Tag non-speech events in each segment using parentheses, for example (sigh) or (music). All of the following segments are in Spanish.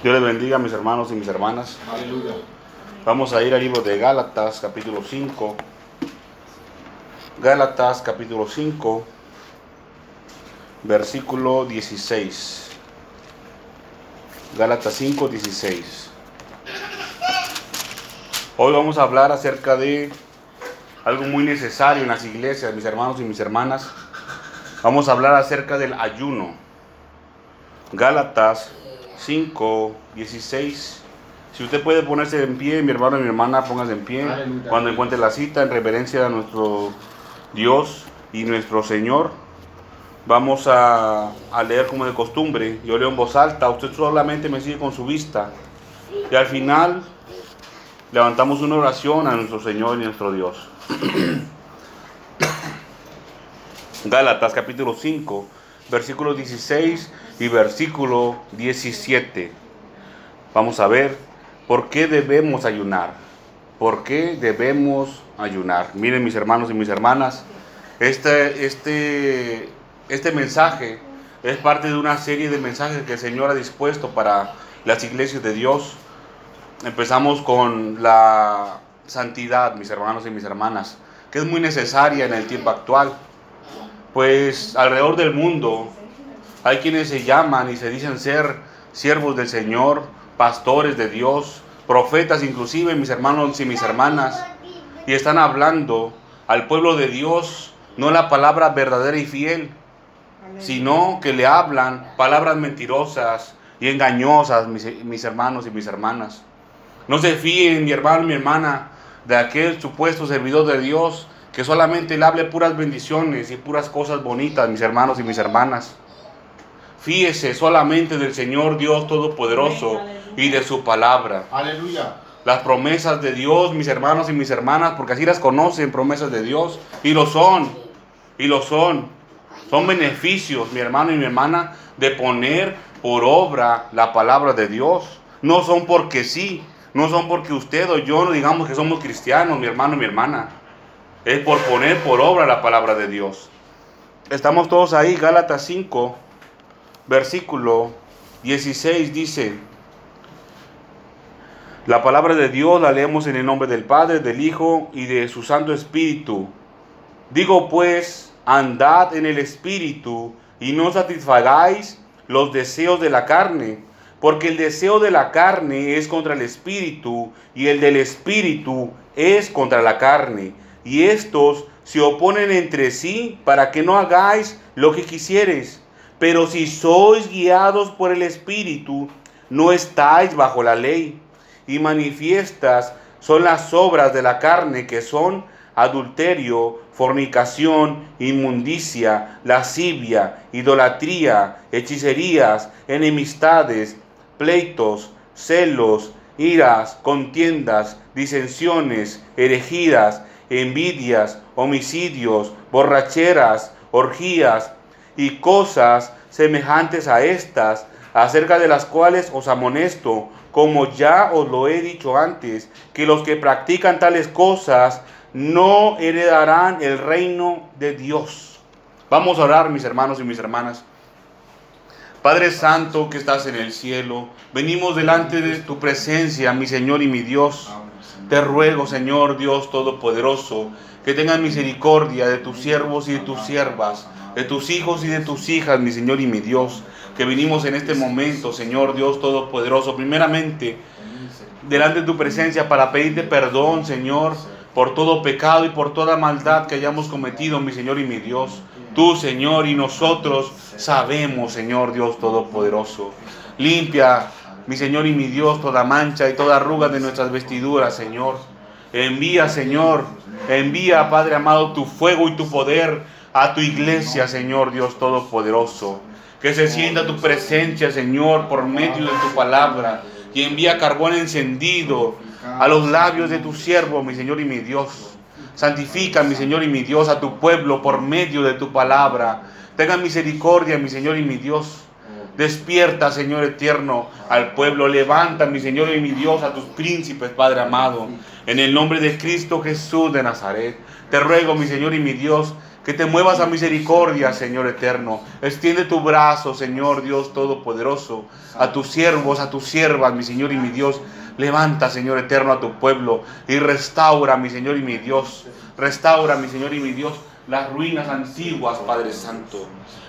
Dios les bendiga, mis hermanos y mis hermanas. Aleluya. Vamos a ir al libro de Gálatas, capítulo 5. Gálatas, capítulo 5, versículo 16. Gálatas 5, 16. Hoy vamos a hablar acerca de algo muy necesario en las iglesias, mis hermanos y mis hermanas. Vamos a hablar acerca del ayuno. Gálatas 5, 16. Si usted puede ponerse en pie, mi hermano y mi hermana, póngase en pie. Aleluya. Cuando encuentre la cita, en reverencia a nuestro Dios y nuestro Señor. Vamos a, a leer como de costumbre. Yo leo en voz alta, usted solamente me sigue con su vista. Y al final levantamos una oración a nuestro Señor y nuestro Dios. (coughs) Gálatas capítulo 5, versículo 16 y versículo 17. Vamos a ver por qué debemos ayunar. ¿Por qué debemos ayunar? Miren mis hermanos y mis hermanas, este, este, este mensaje es parte de una serie de mensajes que el Señor ha dispuesto para las iglesias de Dios. Empezamos con la santidad, mis hermanos y mis hermanas, que es muy necesaria en el tiempo actual. Pues alrededor del mundo hay quienes se llaman y se dicen ser siervos del Señor, pastores de Dios, profetas inclusive, mis hermanos y mis hermanas, y están hablando al pueblo de Dios no la palabra verdadera y fiel, sino que le hablan palabras mentirosas y engañosas, mis, mis hermanos y mis hermanas. No se fíen, mi hermano y mi hermana, de aquel supuesto servidor de Dios que solamente le hable puras bendiciones y puras cosas bonitas, mis hermanos y mis hermanas. Fíese solamente del Señor Dios Todopoderoso y de su palabra. Aleluya. Las promesas de Dios, mis hermanos y mis hermanas, porque así las conocen, promesas de Dios, y lo son, y lo son. Son beneficios, mi hermano y mi hermana, de poner por obra la palabra de Dios. No son porque sí, no son porque usted o yo no digamos que somos cristianos, mi hermano y mi hermana. Es por poner por obra la palabra de Dios. Estamos todos ahí, Gálatas 5, versículo 16 dice, la palabra de Dios la leemos en el nombre del Padre, del Hijo y de su Santo Espíritu. Digo pues, andad en el Espíritu y no satisfagáis los deseos de la carne, porque el deseo de la carne es contra el Espíritu y el del Espíritu es contra la carne. Y estos se oponen entre sí para que no hagáis lo que quisieres. Pero si sois guiados por el Espíritu, no estáis bajo la ley. Y manifiestas son las obras de la carne que son adulterio, fornicación, inmundicia, lascivia, idolatría, hechicerías, enemistades, pleitos, celos, iras, contiendas, disensiones, herejías, envidias, homicidios, borracheras, orgías y cosas semejantes a estas, acerca de las cuales os amonesto, como ya os lo he dicho antes, que los que practican tales cosas no heredarán el reino de Dios. Vamos a orar, mis hermanos y mis hermanas. Padre Santo que estás en el cielo, venimos delante de tu presencia, mi Señor y mi Dios. Te ruego, Señor Dios Todopoderoso, que tengas misericordia de tus siervos y de tus siervas, de tus hijos y de tus hijas, mi Señor y mi Dios, que venimos en este momento, Señor Dios Todopoderoso, primeramente delante de tu presencia para pedirte perdón, Señor, por todo pecado y por toda maldad que hayamos cometido, mi Señor y mi Dios. Tú, Señor, y nosotros sabemos, Señor Dios Todopoderoso. Limpia, mi Señor y mi Dios, toda mancha y toda arruga de nuestras vestiduras, Señor. Envía, Señor, envía, Padre amado, tu fuego y tu poder a tu iglesia, Señor Dios Todopoderoso. Que se sienta tu presencia, Señor, por medio de tu palabra. Y envía carbón encendido a los labios de tu siervo, mi Señor y mi Dios. Santifica, mi Señor y mi Dios, a tu pueblo por medio de tu palabra. Tenga misericordia, mi Señor y mi Dios. Despierta, Señor eterno, al pueblo. Levanta, mi Señor y mi Dios, a tus príncipes, Padre amado. En el nombre de Cristo Jesús de Nazaret. Te ruego, mi Señor y mi Dios, que te muevas a misericordia, Señor eterno. Extiende tu brazo, Señor Dios Todopoderoso, a tus siervos, a tus siervas, mi Señor y mi Dios. Levanta, Señor eterno, a tu pueblo y restaura, mi Señor y mi Dios. Restaura, mi Señor y mi Dios, las ruinas antiguas, Padre Santo.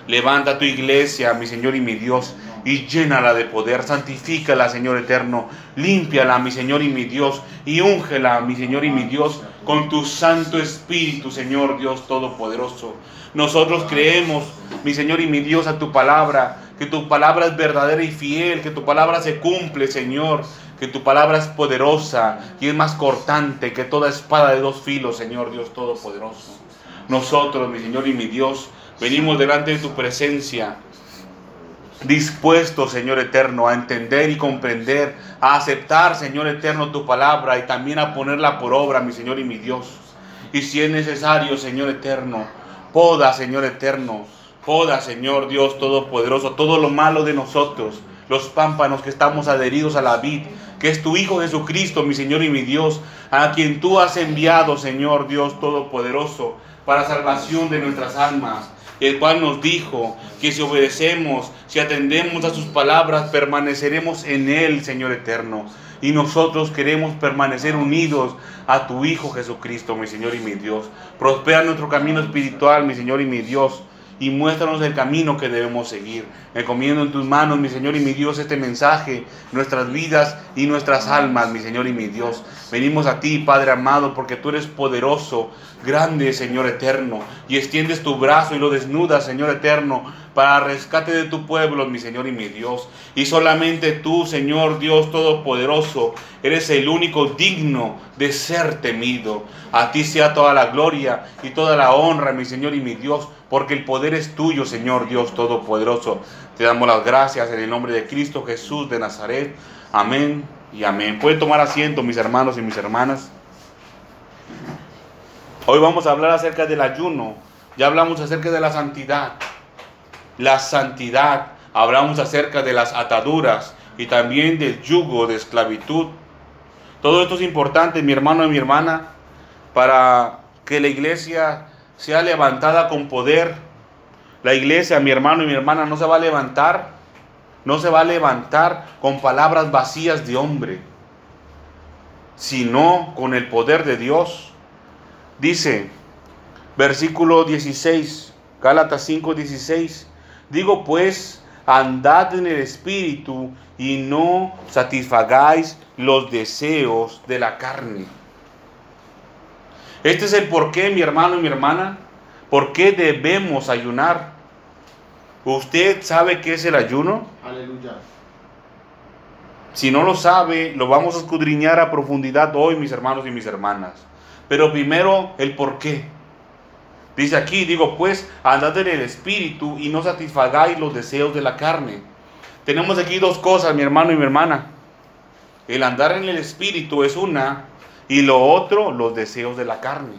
Levanta tu iglesia, mi Señor y mi Dios, y llénala de poder. Santifícala, Señor eterno. Límpiala, mi Señor y mi Dios, y úngela, mi Señor y mi Dios, con tu Santo Espíritu, Señor Dios Todopoderoso. Nosotros creemos, mi Señor y mi Dios, a tu palabra, que tu palabra es verdadera y fiel, que tu palabra se cumple, Señor, que tu palabra es poderosa y es más cortante que toda espada de dos filos, Señor Dios Todopoderoso. Nosotros, mi Señor y mi Dios, venimos delante de tu presencia dispuestos, Señor eterno, a entender y comprender, a aceptar, Señor eterno, tu palabra y también a ponerla por obra, mi Señor y mi Dios. Y si es necesario, Señor eterno, poda, Señor eterno, poda, Señor Dios Todopoderoso, todo lo malo de nosotros, los pámpanos que estamos adheridos a la vid, que es tu Hijo Jesucristo, mi Señor y mi Dios, a quien tú has enviado, Señor Dios Todopoderoso, para salvación de nuestras almas el cual nos dijo que si obedecemos, si atendemos a sus palabras, permaneceremos en Él, Señor eterno. Y nosotros queremos permanecer unidos a tu Hijo Jesucristo, mi Señor y mi Dios. Prospera nuestro camino espiritual, mi Señor y mi Dios y muéstranos el camino que debemos seguir. Encomiendo en tus manos, mi Señor y mi Dios, este mensaje, nuestras vidas y nuestras almas, mi Señor y mi Dios. Venimos a ti, Padre amado, porque tú eres poderoso, grande, Señor eterno, y extiendes tu brazo y lo desnudas, Señor eterno, para rescate de tu pueblo, mi Señor y mi Dios. Y solamente tú, Señor Dios Todopoderoso, eres el único digno de ser temido. A ti sea toda la gloria y toda la honra, mi Señor y mi Dios, porque el poder es tuyo, Señor Dios Todopoderoso. Te damos las gracias en el nombre de Cristo Jesús de Nazaret. Amén y amén. Pueden tomar asiento, mis hermanos y mis hermanas. Hoy vamos a hablar acerca del ayuno. Ya hablamos acerca de la santidad la santidad, hablamos acerca de las ataduras y también del yugo de esclavitud. Todo esto es importante, mi hermano y mi hermana, para que la iglesia sea levantada con poder. La iglesia, mi hermano y mi hermana, no se va a levantar, no se va a levantar con palabras vacías de hombre, sino con el poder de Dios. Dice, versículo 16, Gálatas 5, 16. Digo pues, andad en el Espíritu y no satisfagáis los deseos de la carne. Este es el porqué, mi hermano y mi hermana, por qué debemos ayunar. ¿Usted sabe qué es el ayuno? Aleluya. Si no lo sabe, lo vamos a escudriñar a profundidad hoy, mis hermanos y mis hermanas. Pero primero, el por qué. Dice aquí, digo pues, andad en el espíritu y no satisfagáis los deseos de la carne. Tenemos aquí dos cosas, mi hermano y mi hermana. El andar en el espíritu es una y lo otro, los deseos de la carne.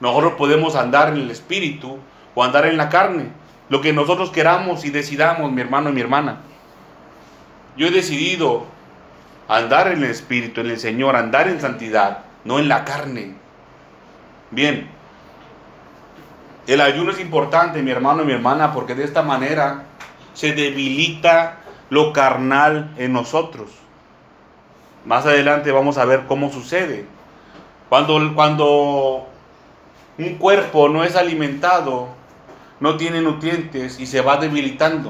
Nosotros podemos andar en el espíritu o andar en la carne. Lo que nosotros queramos y decidamos, mi hermano y mi hermana. Yo he decidido andar en el espíritu, en el Señor, andar en santidad, no en la carne. Bien, el ayuno es importante, mi hermano y mi hermana, porque de esta manera se debilita lo carnal en nosotros. Más adelante vamos a ver cómo sucede. Cuando, cuando un cuerpo no es alimentado, no tiene nutrientes y se va debilitando.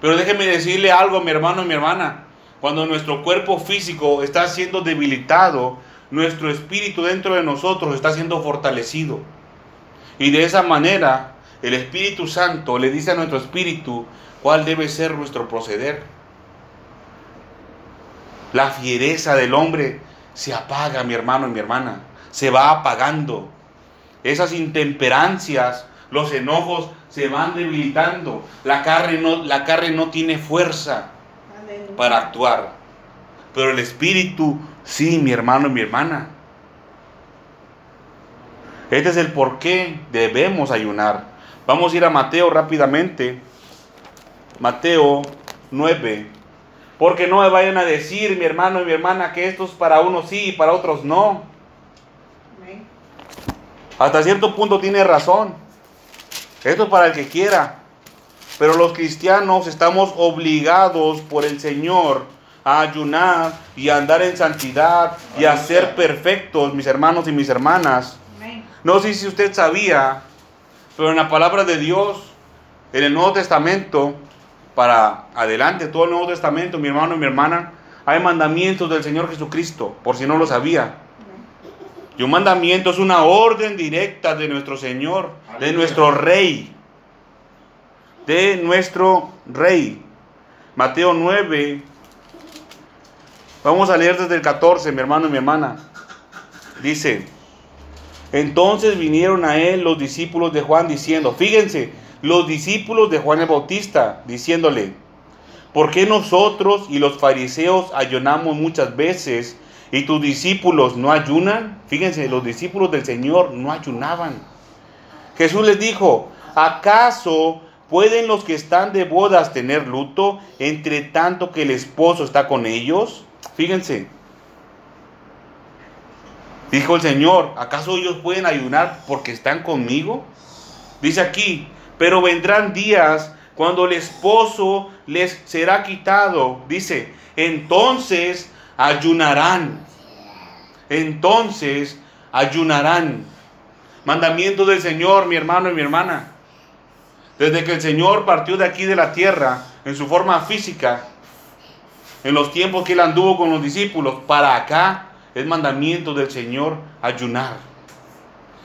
Pero déjeme decirle algo, mi hermano y mi hermana. Cuando nuestro cuerpo físico está siendo debilitado, nuestro espíritu dentro de nosotros está siendo fortalecido. Y de esa manera el Espíritu Santo le dice a nuestro espíritu cuál debe ser nuestro proceder. La fiereza del hombre se apaga, mi hermano y mi hermana. Se va apagando. Esas intemperancias, los enojos se van debilitando. La carne no, la carne no tiene fuerza para actuar. Pero el espíritu, sí, mi hermano y mi hermana. Este es el por qué debemos ayunar. Vamos a ir a Mateo rápidamente. Mateo 9. Porque no me vayan a decir, mi hermano y mi hermana, que esto es para unos sí y para otros no. Hasta cierto punto tiene razón. Esto es para el que quiera. Pero los cristianos estamos obligados por el Señor a ayunar y a andar en santidad y a ser perfectos, mis hermanos y mis hermanas. No sé si usted sabía, pero en la palabra de Dios, en el Nuevo Testamento, para adelante, todo el Nuevo Testamento, mi hermano y mi hermana, hay mandamientos del Señor Jesucristo, por si no lo sabía. Y un mandamiento es una orden directa de nuestro Señor, de nuestro Rey, de nuestro Rey. Mateo 9, vamos a leer desde el 14, mi hermano y mi hermana. Dice, entonces vinieron a él los discípulos de Juan diciendo, fíjense, los discípulos de Juan el Bautista, diciéndole, ¿por qué nosotros y los fariseos ayunamos muchas veces y tus discípulos no ayunan? Fíjense, los discípulos del Señor no ayunaban. Jesús les dijo, ¿acaso pueden los que están de bodas tener luto entre tanto que el esposo está con ellos? Fíjense, Dijo el Señor, ¿acaso ellos pueden ayunar porque están conmigo? Dice aquí, pero vendrán días cuando el esposo les será quitado. Dice, entonces ayunarán. Entonces ayunarán. Mandamiento del Señor, mi hermano y mi hermana. Desde que el Señor partió de aquí de la tierra en su forma física, en los tiempos que él anduvo con los discípulos, para acá, es mandamiento del Señor ayunar.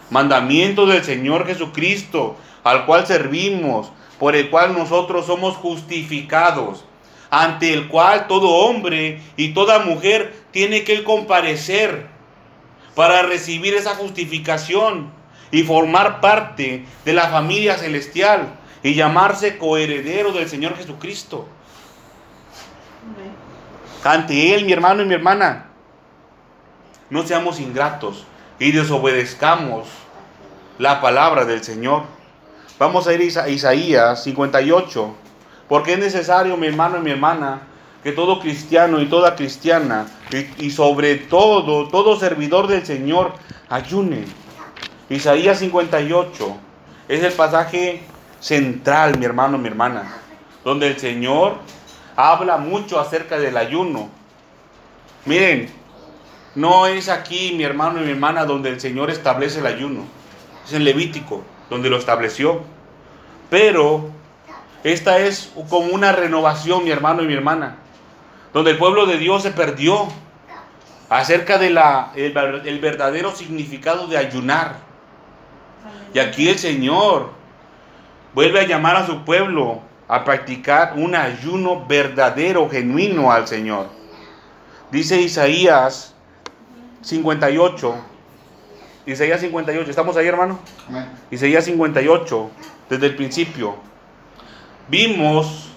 Mandamiento del Señor Jesucristo, al cual servimos, por el cual nosotros somos justificados, ante el cual todo hombre y toda mujer tiene que comparecer para recibir esa justificación y formar parte de la familia celestial y llamarse coheredero del Señor Jesucristo. Ante Él, mi hermano y mi hermana, no seamos ingratos y desobedezcamos la palabra del Señor. Vamos a ir a Isaías 58, porque es necesario, mi hermano y mi hermana, que todo cristiano y toda cristiana, y, sobre todo todo servidor del Señor, ayune. Isaías 58 es el pasaje central, mi hermano, mi hermana, donde el Señor habla mucho acerca del ayuno. Miren, no es aquí, mi hermano y mi hermana, donde el Señor establece el ayuno. Es en Levítico, donde lo estableció. Pero esta es como una renovación, mi hermano y mi hermana, donde el pueblo de Dios se perdió acerca del el verdadero significado de ayunar. Y aquí el Señor vuelve a llamar a su pueblo a practicar un ayuno verdadero, genuino al Señor. Dice Isaías 58. Isaías 58. ¿Estamos ahí, hermano? Isaías 58, desde el principio. Vimos,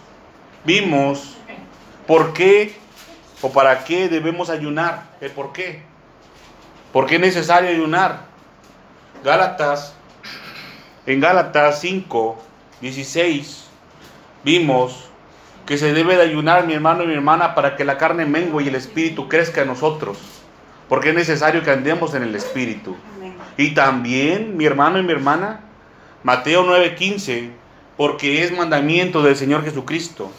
vimos por qué o para qué debemos ayunar. ¿El por qué? ¿Por qué es necesario ayunar? Gálatas, en Gálatas 5, 16, vimos que se debe de ayunar, mi hermano y mi hermana, para que la carne mengue y el espíritu crezca en nosotros porque es necesario que andemos en el Espíritu. Y también, mi hermano y mi hermana, Mateo 9:15, porque es mandamiento del Señor Jesucristo.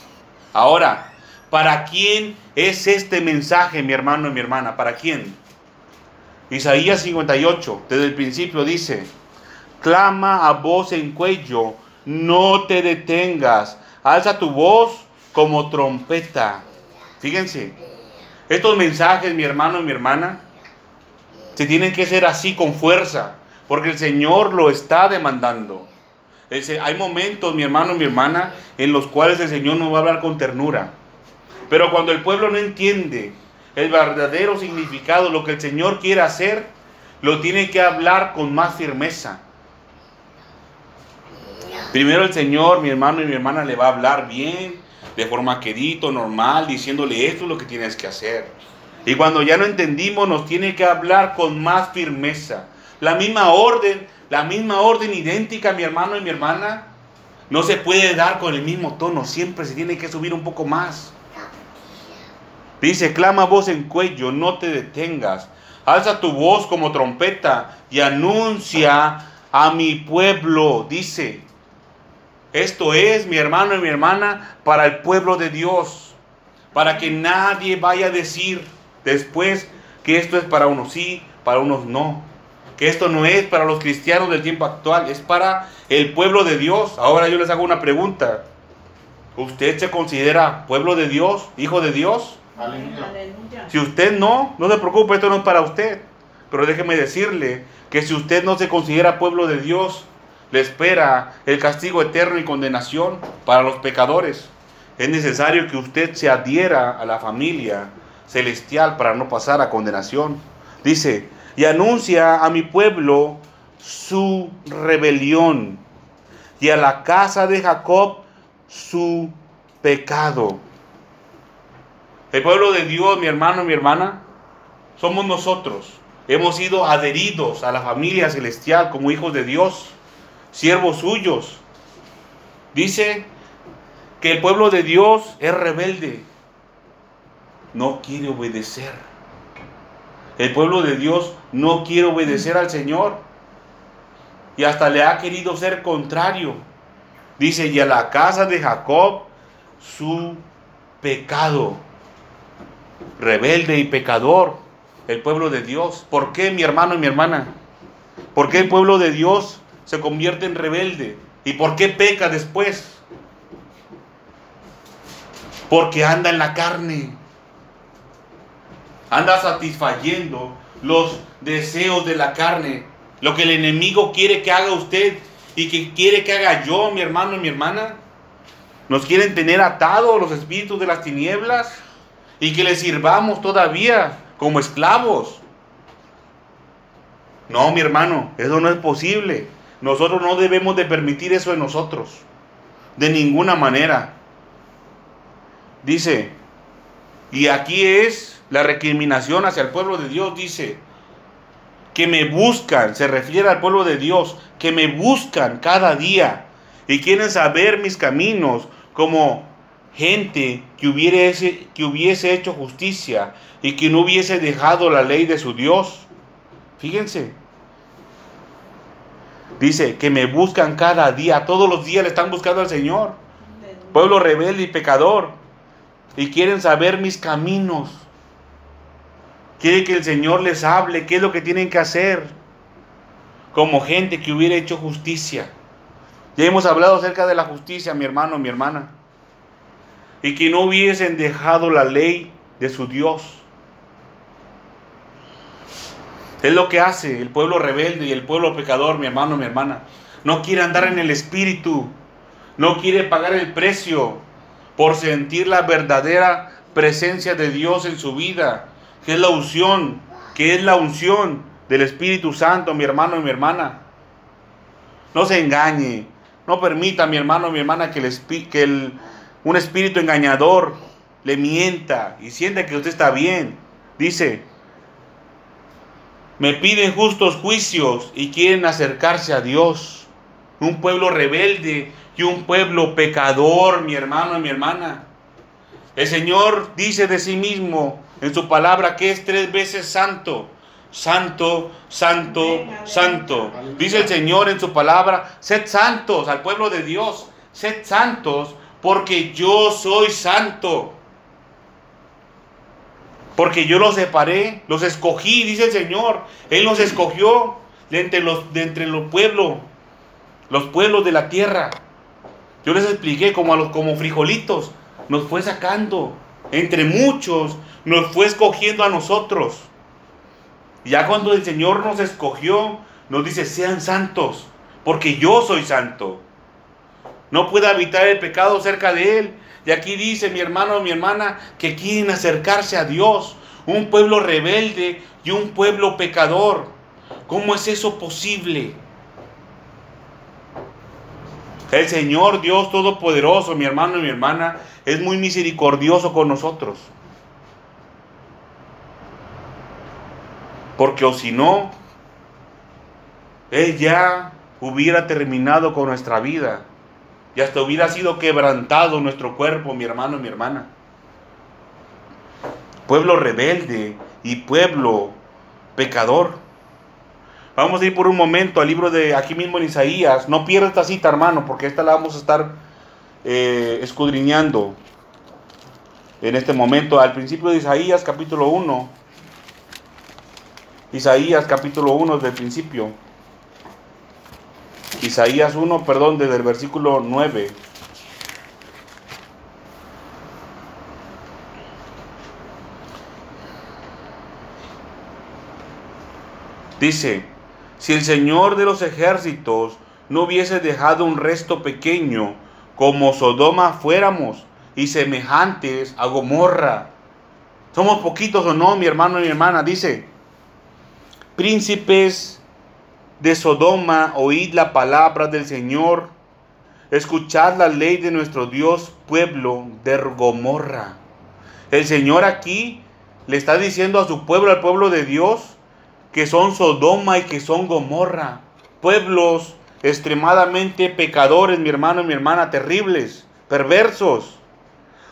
Ahora, ¿para quién es este mensaje, mi hermano y mi hermana? ¿Para quién? Isaías 58, desde el principio dice, clama a voz en cuello, no te detengas, alza tu voz como trompeta. Fíjense, estos mensajes, mi hermano y mi hermana, se tienen que ser así con fuerza, porque el Señor lo está demandando. hay momentos, mi hermano y mi hermana, en los cuales el Señor no va a hablar con ternura. Pero cuando el pueblo no entiende el verdadero significado, lo que el Señor quiere hacer, lo tiene que hablar con más firmeza. Primero el Señor, mi hermano y mi hermana, le va a hablar bien, de forma querido, normal, diciéndole esto es lo que tienes que hacer. Y cuando ya no entendimos, nos tiene que hablar con más firmeza. La misma orden, la misma orden idéntica, mi hermano y mi hermana, no se puede dar con el mismo tono, siempre se tiene que subir un poco más. Dice, clama voz en cuello, no te detengas. Alza tu voz como trompeta y anuncia a mi pueblo, dice, Esto es, mi hermano y mi hermana, para el pueblo de Dios. Para que nadie vaya a decir después que esto es para unos sí, para unos no. Que esto no es para los cristianos del tiempo actual, es para el pueblo de Dios. Ahora yo les hago una pregunta. ¿Usted se considera pueblo de Dios, hijo de Dios? Aleluya. Si usted no, no se preocupe, esto no es para usted. Pero déjeme decirle que si usted no se considera pueblo de Dios, le espera el castigo eterno y condenación para los pecadores. Es necesario que usted se adhiera a la familia celestial para no pasar a condenación. Dice, y anuncia a mi pueblo su rebelión y a la casa de Jacob su pecado. El pueblo de Dios, mi hermano, mi hermana, somos nosotros. Hemos sido adheridos a la familia celestial como hijos de Dios, siervos suyos. Dice que el pueblo de Dios es rebelde, no quiere obedecer. El pueblo de Dios no quiere obedecer al Señor y hasta le ha querido ser contrario. Dice, y a la casa de Jacob su pecado. Rebelde y pecador, el pueblo de Dios. ¿Por qué, mi hermano y mi hermana? ¿Por qué el pueblo de Dios se convierte en rebelde? ¿Y por qué peca después? Porque anda en la carne. Anda satisfayendo los deseos de la carne. Lo que el enemigo quiere que haga usted y que quiere que haga yo, mi hermano y mi hermana. Nos quieren tener atados los espíritus de las tinieblas y que les sirvamos todavía como esclavos. No, mi hermano, eso no es posible. Nosotros no debemos de permitir eso en nosotros. De ninguna manera. Dice, y aquí es la recriminación hacia el pueblo de Dios, dice, que me buscan, se refiere al pueblo de Dios, que me buscan cada día y quieren saber mis caminos como gente que hubiese, que hubiese hecho justicia y que no hubiese dejado la ley de su Dios. Fíjense. Dice que me buscan cada día, todos los días le están buscando al Señor. Pueblo rebelde y pecador. Y quieren saber mis caminos. Quiere que el Señor les hable qué es lo que tienen que hacer. Como gente que hubiera hecho justicia. Ya hemos hablado acerca de la justicia, mi hermano, mi hermana. Y que no hubiesen dejado la ley de su Dios. Es lo que hace el pueblo rebelde y el pueblo pecador, mi hermano, mi hermana. No quiere andar en el espíritu. No quiere pagar el precio por sentir la verdadera presencia de Dios en su vida que es la unción, que es la unción del Espíritu Santo, mi hermano y mi hermana. No se engañe, no permita, mi hermano y mi hermana, que, un espíritu engañador le mienta y sienta que usted está bien. Dice, me piden justos juicios y quieren acercarse a Dios. Un pueblo rebelde y un pueblo pecador, mi hermano y mi hermana. El Señor dice de sí mismo en su palabra que es tres veces santo. Santo, santo, santo. Dice el Señor en su palabra, sed santos al pueblo de Dios, sed santos porque yo soy santo. Porque yo los separé, los escogí, dice el Señor. Él los escogió de entre los, de entre los pueblos, los pueblos de la tierra. Yo les expliqué como a los como frijolitos nos fue sacando entre muchos, nos fue escogiendo a nosotros. Ya cuando el Señor nos escogió, nos dice, sean santos, porque yo soy santo. No puede habitar el pecado cerca de Él. Y aquí dice mi hermano o mi hermana que quieren acercarse a Dios. Un pueblo rebelde y un pueblo pecador. ¿Cómo es eso posible? El Señor Dios Todopoderoso, mi hermano y mi hermana, es muy misericordioso con nosotros. Porque o si no, Él ya hubiera terminado con nuestra vida y hasta hubiera sido quebrantado nuestro cuerpo, mi hermano y mi hermana. Pueblo rebelde y pueblo pecador. Vamos a ir por un momento al libro de aquí mismo en Isaías. No pierda esta cita, hermano, porque esta la vamos a estar eh, escudriñando en este momento. Al principio de Isaías capítulo 1. Isaías capítulo 1 desde el principio. Isaías 1, perdón, desde el versículo 9. Dice, si el Señor de los ejércitos no hubiese dejado un resto pequeño, como Sodoma fuéramos, y semejantes a Gomorra. Somos poquitos o no, mi hermano y mi hermana, dice, príncipes de Sodoma, oíd la palabra del Señor, escuchad la ley de nuestro Dios, pueblo de Gomorra. El Señor aquí le está diciendo a su pueblo, al pueblo de Dios, que son Sodoma y que son Gomorra, pueblos extremadamente pecadores, mi hermano y mi hermana, terribles, perversos.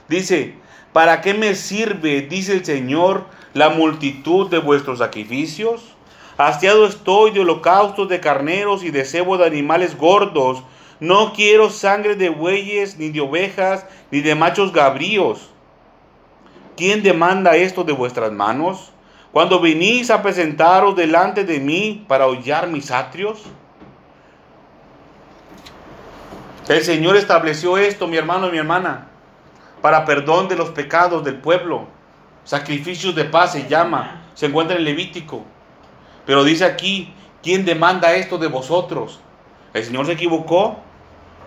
Dice, ¿para qué me sirve, dice el Señor, la multitud de vuestros sacrificios? Hastiado estoy de holocaustos de carneros y de cebo de animales gordos. No quiero sangre de bueyes, ni de ovejas, ni de machos gabríos. ¿Quién demanda esto de vuestras manos? Cuando venís a presentaros delante de mí para hollar mis atrios. El Señor estableció esto, mi hermano y mi hermana, para perdón de los pecados del pueblo. Sacrificios de paz se llama, se encuentra en Levítico. Pero dice aquí, ¿quién demanda esto de vosotros? ¿El Señor se equivocó?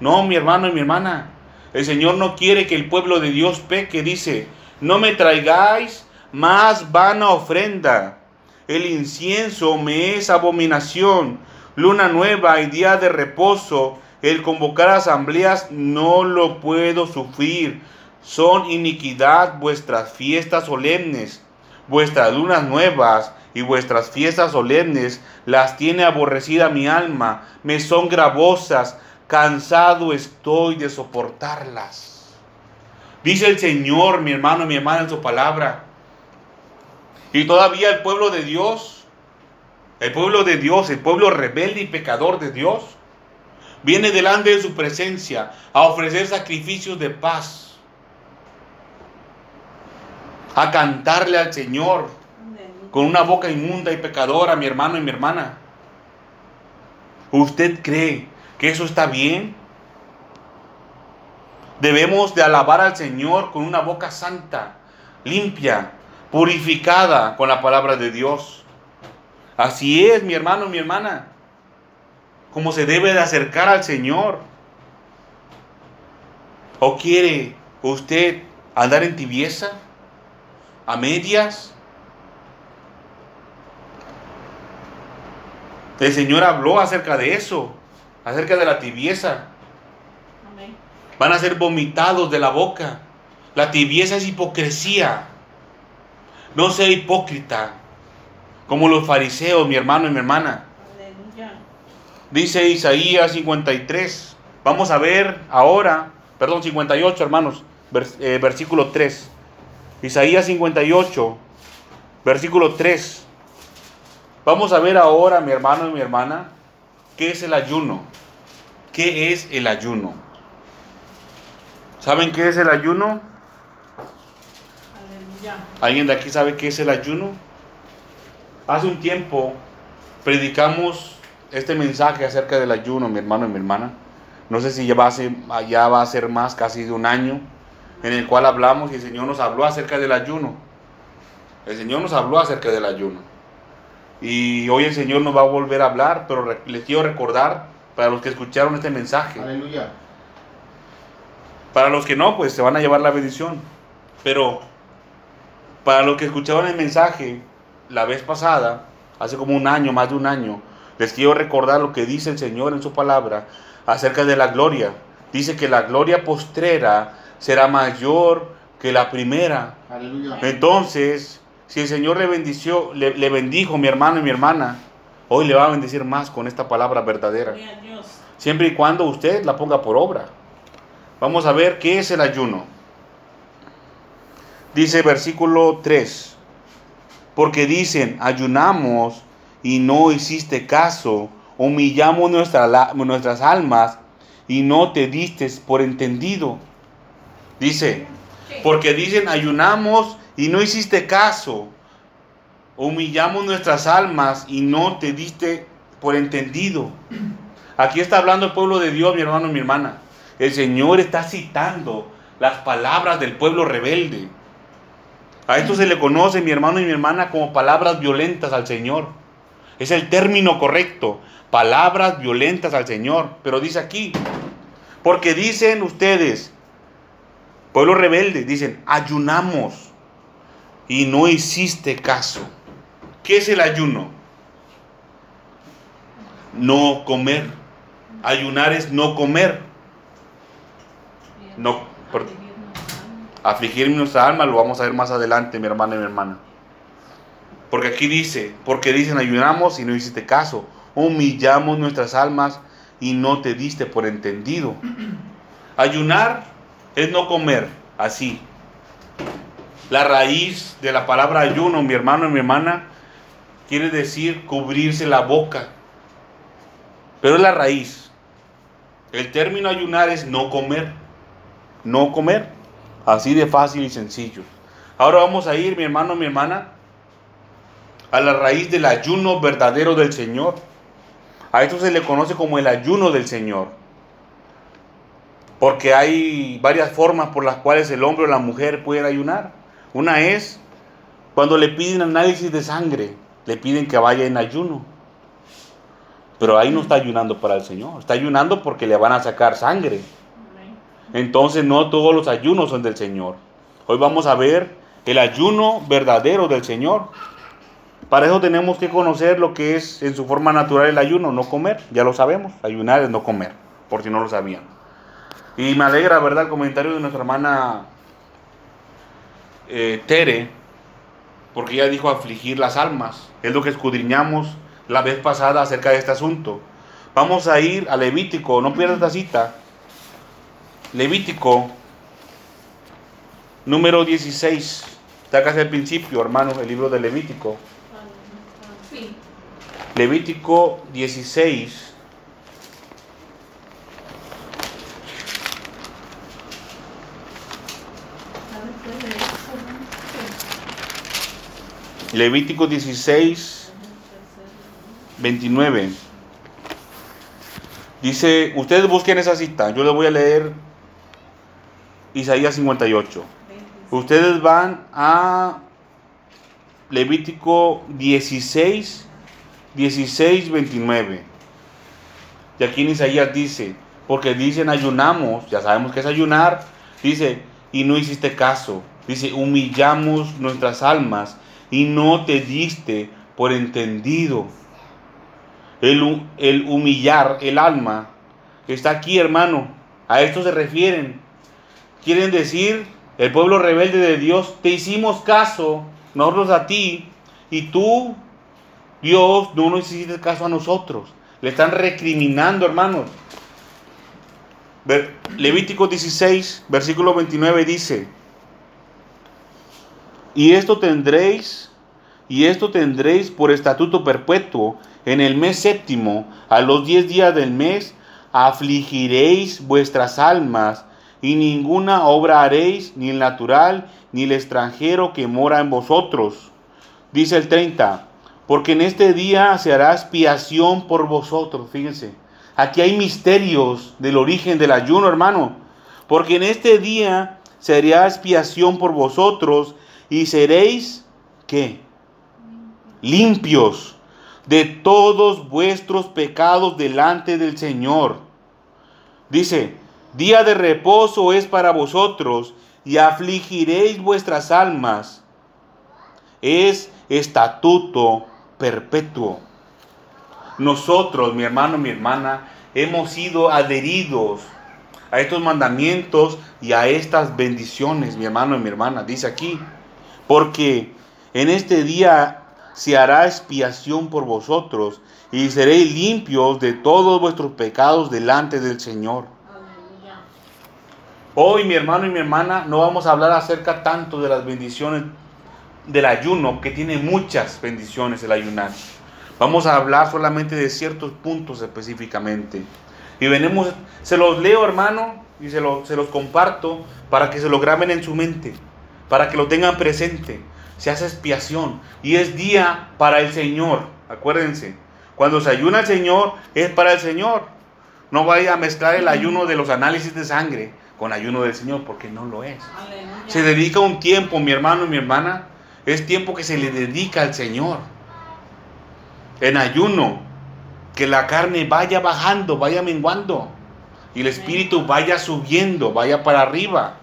No, mi hermano y mi hermana. El Señor no quiere que el pueblo de Dios peque. Dice, no me traigáis más vana ofrenda. El incienso me es abominación. Luna nueva y día de reposo. El convocar asambleas no lo puedo sufrir. Son iniquidad vuestras fiestas solemnes. Vuestras lunas nuevas y vuestras fiestas solemnes las tiene aborrecida mi alma. Me son gravosas. Cansado estoy de soportarlas. Dice el Señor, mi hermano, mi hermana, en su palabra. Y todavía el pueblo de Dios, el pueblo de Dios, el pueblo rebelde y pecador de Dios, viene delante de su presencia a ofrecer sacrificios de paz, a cantarle al Señor con una boca inmunda y pecadora, mi hermano y mi hermana. ¿Usted cree que eso está bien? Debemos de alabar al Señor con una boca santa, limpia, purificada con la palabra de Dios. Así es, mi hermano, mi hermana, como se debe de acercar al Señor. ¿O quiere usted andar en tibieza? ¿A medias? El Señor habló acerca de eso, acerca de la tibieza. Van a ser vomitados de la boca. La tibieza es hipocresía. No sea hipócrita, como los fariseos, mi hermano y mi hermana. Dice Isaías 53. Vamos a ver ahora, perdón, 58, hermanos, eh, versículo 3. Isaías 58, versículo 3. Vamos a ver ahora, mi hermano y mi hermana, qué es el ayuno. ¿Qué es el ayuno? ¿Saben qué es el ayuno? ¿Alguien de aquí sabe qué es el ayuno? Hace un tiempo predicamos este mensaje acerca del ayuno, mi hermano y mi hermana. No sé si ya va, a ser, ya va a ser más, casi de un año, en el cual hablamos y el Señor nos habló acerca del ayuno. El Señor nos habló acerca del ayuno. Y hoy el Señor nos va a volver a hablar, pero les quiero recordar para los que escucharon este mensaje. Aleluya. Para los que no, pues se van a llevar la bendición. Pero para los que escucharon el mensaje la vez pasada, hace como un año, más de un año, les quiero recordar lo que dice el Señor en su palabra acerca de la gloria. Dice que la gloria postrera será mayor que la primera. Aleluya. Entonces, si el Señor le, bendició, le, le, bendijo mi hermano y mi hermana, hoy le va a bendecir más con esta palabra verdadera. Siempre y cuando usted la ponga por obra. Vamos a ver qué es el ayuno. Dice versículo 3, porque dicen, ayunamos y no hiciste caso. Humillamos nuestras almas y no te diste por entendido. Dice, porque dicen ayunamos y no hiciste caso. Humillamos nuestras almas y no te diste por entendido. Aquí está hablando el pueblo de Dios, mi hermano y mi hermana. El Señor está citando las palabras del pueblo rebelde. A esto se le conoce, mi hermano y mi hermana, como palabras violentas al Señor. Es el término correcto, palabras violentas al Señor. Pero dice aquí, porque dicen ustedes, pueblo rebelde, dicen, ayunamos y no hiciste caso. ¿Qué es el ayuno? No comer. Ayunar es no comer. No, afligir nuestra alma lo vamos a ver más adelante, mi hermana y mi hermana. Porque aquí dice, porque dicen ayunamos y no hiciste caso, humillamos nuestras almas y no te diste por entendido. Ayunar es no comer, así. La raíz de la palabra ayuno, mi hermano y mi hermana, quiere decir cubrirse la boca. Pero es la raíz. El término ayunar es no comer. No comer. Así de fácil y sencillo. Ahora vamos a ir, mi hermano, mi hermana, a la raíz del ayuno verdadero del Señor. A esto se le conoce como el ayuno del Señor. Porque hay varias formas por las cuales el hombre o la mujer pueden ayunar. Una es cuando le piden análisis de sangre, le piden que vaya en ayuno. Pero ahí no está ayunando para el Señor, está ayunando porque le van a sacar sangre. Entonces no todos los ayunos son del Señor. Hoy vamos a ver el ayuno verdadero del Señor. Para eso tenemos que conocer lo que es en su forma natural el ayuno, no comer. Ya lo sabemos, ayunar es no comer, por si no lo sabían. Y me alegra, ¿verdad?, el comentario de nuestra hermana eh, Tere, porque ella dijo afligir las almas. Es lo que escudriñamos la vez pasada acerca de este asunto. Vamos a ir a Levítico, no pierdas la cita, Levítico número 16. Está casi al principio, hermanos, el libro de Levítico. Levítico 16. Levítico 16, 29. Dice, ustedes busquen esa cita, yo les voy a leer Isaías 58. Ustedes van a Levítico 16, 16, 29. Y aquí en Isaías dice, porque dicen ayunamos, ya sabemos que es ayunar, dice, y no hiciste caso. Dice, humillamos nuestras almas y no te diste por entendido. El, el humillar el alma está aquí, hermano. A esto se refieren quieren decir, el pueblo rebelde de Dios, te hicimos caso, nosotros a ti, y tú, Dios, no nos hiciste caso a nosotros. Le están recriminando, hermanos. Levítico 16, versículo 29 dice, y esto tendréis, y esto tendréis por estatuto perpetuo, en el mes séptimo, a los diez días del mes, afligiréis vuestras almas y ninguna obra haréis, ni el natural, ni el extranjero que mora en vosotros. Dice el 30, porque en este día se hará expiación por vosotros. Fíjense, aquí hay misterios del origen del ayuno, hermano. Porque en este día se hará expiación por vosotros y seréis, ¿qué? Limpios de todos vuestros pecados delante del Señor. Dice, Día de reposo es para vosotros y afligiréis vuestras almas. Es estatuto perpetuo. Nosotros, mi hermano, mi hermana, hemos sido adheridos a estos mandamientos y a estas bendiciones, mi hermano y mi hermana. Dice aquí, porque en este día se hará expiación por vosotros y seréis limpios de todos vuestros pecados delante del Señor. Hoy mi hermano y mi hermana no vamos a hablar acerca tanto de las bendiciones del ayuno, que tiene muchas bendiciones el ayunar. Vamos a hablar solamente de ciertos puntos específicamente. Y venimos, se los leo hermano y se, se los comparto para que se lo graben en su mente, para que lo tengan presente. Se hace expiación y es día para el Señor. Acuérdense, cuando se ayuna el Señor es para el Señor. No vaya a mezclar el ayuno de los análisis de sangre con ayuno del Señor, porque no lo es. Se dedica un tiempo, mi hermano y mi hermana, es tiempo que se le dedica al Señor. En ayuno, que la carne vaya bajando, vaya menguando, y el espíritu vaya subiendo, vaya para arriba.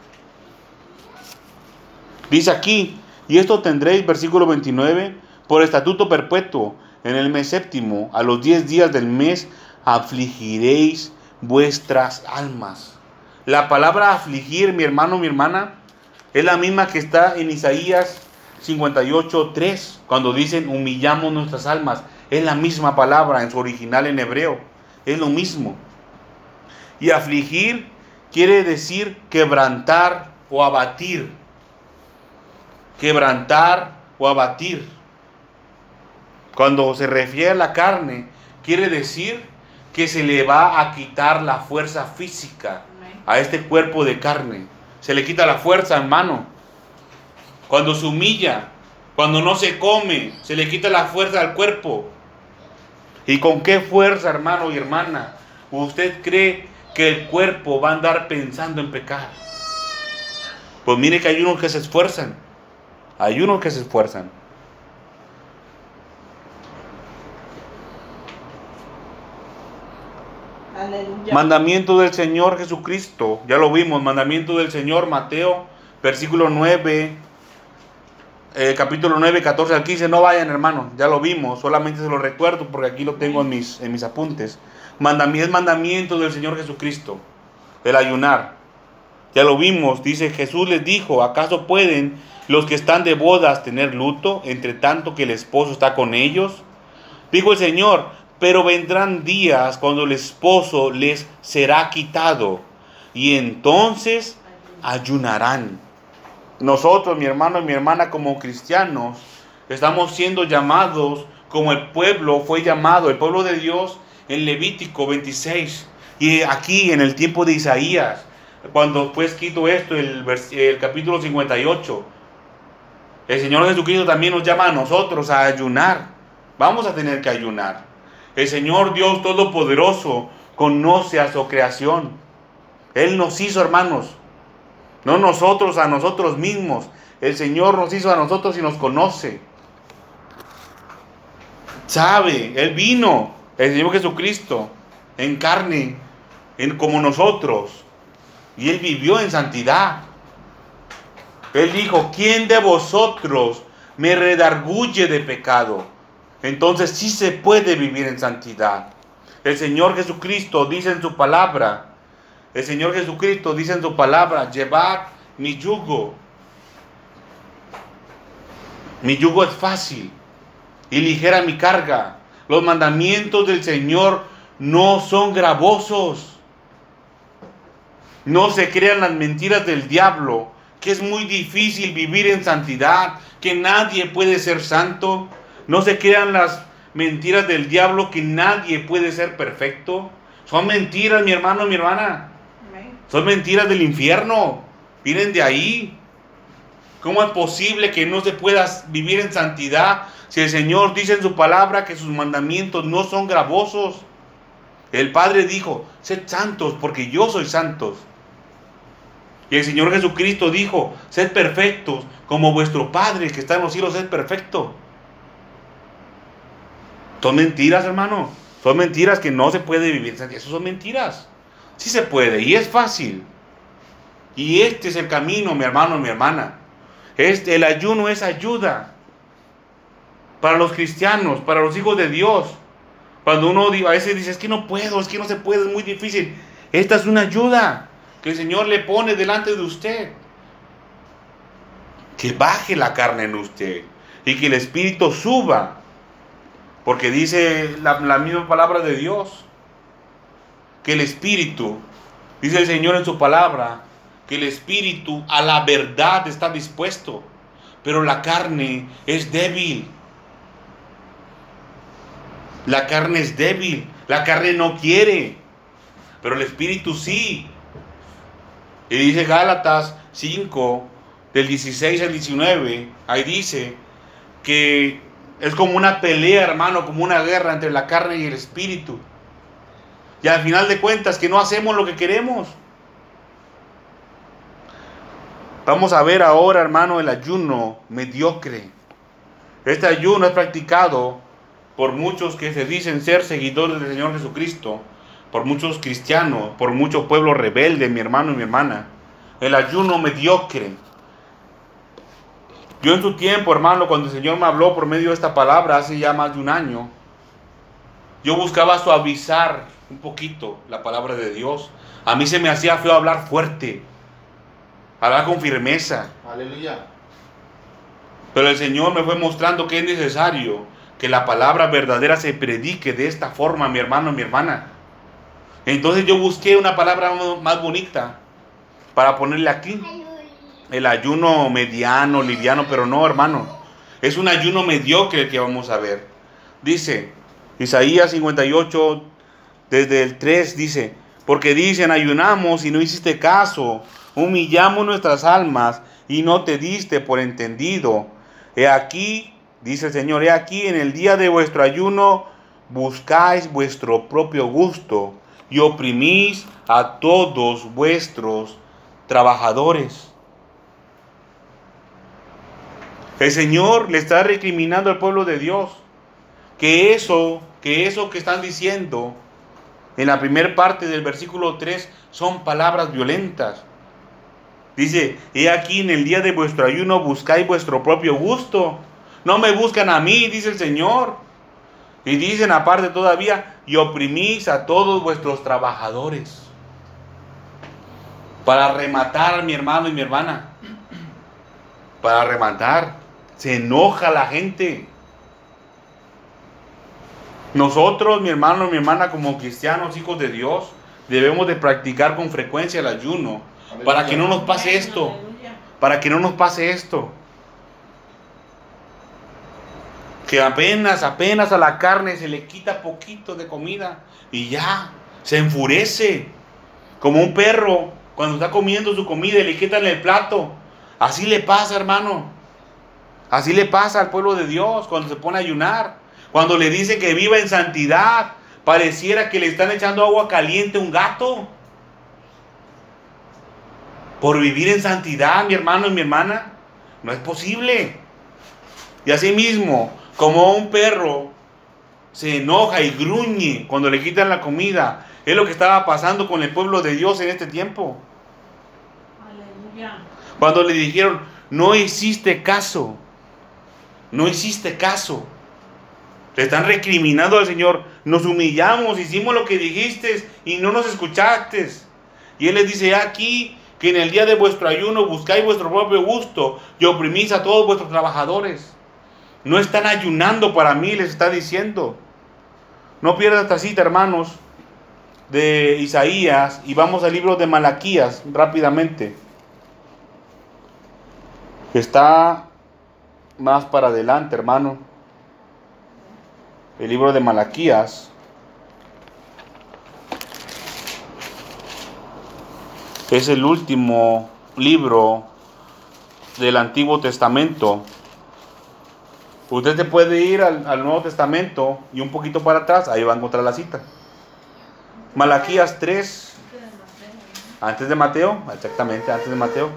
Dice aquí, y esto tendréis, versículo 29, por estatuto perpetuo, en el mes séptimo, a los diez días del mes, afligiréis vuestras almas. La palabra afligir, mi hermano, mi hermana, es la misma que está en Isaías 58, 3, cuando dicen humillamos nuestras almas. Es la misma palabra en su original en hebreo. Es lo mismo. Y afligir quiere decir quebrantar o abatir. Quebrantar o abatir. Cuando se refiere a la carne, quiere decir que se le va a quitar la fuerza física a este cuerpo de carne. Se le quita la fuerza, hermano. Cuando se humilla, cuando no se come, se le quita la fuerza al cuerpo. ¿Y con qué fuerza, hermano y hermana, usted cree que el cuerpo va a andar pensando en pecar? Pues mire que hay unos que se esfuerzan. Hay unos que se esfuerzan. Mandamiento del Señor Jesucristo. Ya lo vimos. Mandamiento del Señor Mateo, versículo 9. Eh, capítulo 9, 14 al 15. No vayan, hermano. Ya lo vimos. Solamente se lo recuerdo porque aquí lo tengo en mis, en mis apuntes. Mandamiento, mandamiento del Señor Jesucristo. El ayunar. Ya lo vimos. Dice Jesús les dijo: ¿Acaso pueden los que están de bodas tener luto entre tanto que el esposo está con ellos? Dijo el Señor pero vendrán días cuando el esposo les será quitado y entonces ayunarán. Nosotros, mi hermano y mi hermana, como cristianos, estamos siendo llamados como el pueblo fue llamado, el pueblo de Dios en Levítico 26 y aquí en el tiempo de Isaías, cuando fue escrito esto, el, el capítulo 58. El Señor Jesucristo también nos llama a nosotros a ayunar. Vamos a tener que ayunar. El Señor Dios Todopoderoso conoce a su creación. Él nos hizo hermanos, no nosotros a nosotros mismos. El Señor nos hizo a nosotros y nos conoce. Sabe, Él vino, el Señor Jesucristo, en carne, en, como nosotros. Y Él vivió en santidad. Él dijo, ¿quién de vosotros me redarguye de pecado? entonces sí se puede vivir en santidad. El Señor Jesucristo dice en su palabra, el Señor Jesucristo dice en su palabra, llevad mi yugo. Mi yugo es fácil y ligera mi carga. Los mandamientos del Señor no son gravosos. No se crean las mentiras del diablo, que es muy difícil vivir en santidad, que nadie puede ser santo. No se crean las mentiras del diablo que nadie puede ser perfecto. Son mentiras, mi hermano, mi hermana. Son mentiras del infierno. Vienen de ahí. ¿Cómo es posible que no se pueda vivir en santidad si el Señor dice en su palabra que sus mandamientos no son gravosos? El Padre dijo, sed santos porque yo soy santos. Y el Señor Jesucristo dijo, sed perfectos como vuestro Padre que está en los cielos es perfecto. Son mentiras, hermano. Son mentiras que no se puede vivir. Eso son mentiras. Sí se puede y es fácil. Y este es el camino, mi hermano, mi hermana. Este, el ayuno es ayuda para los cristianos, para los hijos de Dios. Cuando uno a veces dice, es que no puedo, es que no se puede, es muy difícil. Esta es una ayuda que el Señor le pone delante de usted. Que baje la carne en usted y que el Espíritu suba porque dice la, misma palabra de Dios, que el Espíritu, dice el Señor en su palabra, que el Espíritu a la verdad está dispuesto, pero la carne es débil. La carne es débil, la carne no quiere, pero el espíritu sí. Y dice Gálatas 5, del 16 al 19, ahí dice que es como una pelea, hermano, como una guerra entre la carne y el espíritu. Y al final de cuentas que no hacemos lo que queremos. Vamos a ver ahora, hermano, el ayuno mediocre. Este ayuno es practicado por muchos que se dicen ser seguidores del Señor Jesucristo, por muchos cristianos, por mucho pueblo rebelde, mi hermano y mi hermana. El ayuno mediocre. Yo en su tiempo, hermano, cuando el Señor me habló por medio de esta palabra hace ya más de un año, yo buscaba suavizar un poquito la palabra de Dios. A mí se me hacía feo hablar fuerte, hablar con firmeza. Aleluya. Pero el Señor me fue mostrando que es necesario que la palabra verdadera se predique de esta forma, mi hermano, mi hermana. Entonces yo busqué una palabra más bonita para ponerle aquí. El ayuno mediano, liviano, pero no, hermano. Es un ayuno mediocre que vamos a ver. Dice Isaías 58, desde el 3, dice, porque dicen, ayunamos y no hiciste caso, humillamos nuestras almas y no te diste por entendido. He aquí, dice el Señor, he aquí en el día de vuestro ayuno buscáis vuestro propio gusto y oprimís a todos vuestros trabajadores. El Señor le está recriminando al pueblo de Dios que eso, que eso que están diciendo en la primera parte del versículo 3 son palabras violentas. Dice, he aquí en el día de vuestro ayuno buscáis vuestro propio gusto. No me buscan a mí, dice el Señor. Y dicen aparte todavía, y oprimís a todos vuestros trabajadores. Para rematar, mi hermano y mi hermana. Para rematar. Se enoja la gente. Nosotros, mi hermano y mi hermana, como cristianos, hijos de Dios, debemos de practicar con frecuencia el ayuno para que no nos pase esto. Para que no nos pase esto. Que apenas, apenas a la carne se le quita poquito de comida y ya, se enfurece. Como un perro cuando está comiendo su comida y le quitan el plato. Así le pasa, hermano. Así le pasa al pueblo de Dios cuando se pone a ayunar. Cuando le dice que viva en santidad, pareciera que le están echando agua caliente a un gato. Por vivir en santidad, mi hermano y mi hermana, no es posible. Y así mismo, como un perro se enoja y gruñe cuando le quitan la comida, es lo que estaba pasando con el pueblo de Dios en este tiempo. Cuando le dijeron, no hiciste caso, no hiciste caso. Le están recriminando al Señor. Nos humillamos, hicimos lo que dijiste y no nos escuchaste. Y Él les dice, aquí que en el día de vuestro ayuno buscáis vuestro propio gusto y oprimís a todos vuestros trabajadores. No están ayunando para mí, les está diciendo. No pierdas esta cita, hermanos, de Isaías y vamos al libro de Malaquías rápidamente. Está más para adelante, hermano el libro de Malaquías, es el último libro del Antiguo Testamento. Usted se puede ir al, Nuevo Testamento y un poquito para atrás, ahí va a encontrar la cita. Malaquías 3, antes de Mateo, exactamente, antes de Mateo.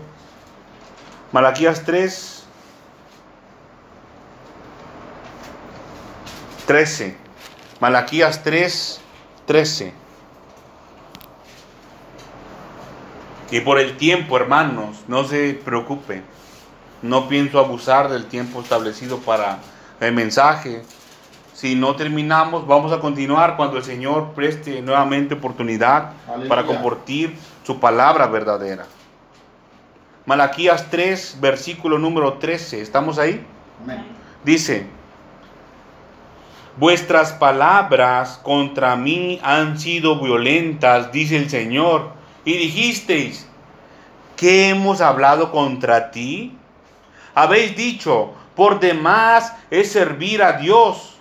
Malaquías 3, 13. Malaquías 3, 13. Y por el tiempo, hermanos, no se preocupe. No pienso abusar del tiempo establecido para el mensaje. Si no terminamos, vamos a continuar cuando el Señor preste nuevamente oportunidad para compartir su palabra verdadera. Malaquías 3, versículo número 13. ¿Estamos ahí? Dice, Vuestras palabras contra mí han sido violentas, dice el Señor. Y dijisteis, ¿qué hemos hablado contra ti? Habéis dicho, por demás es servir a Dios.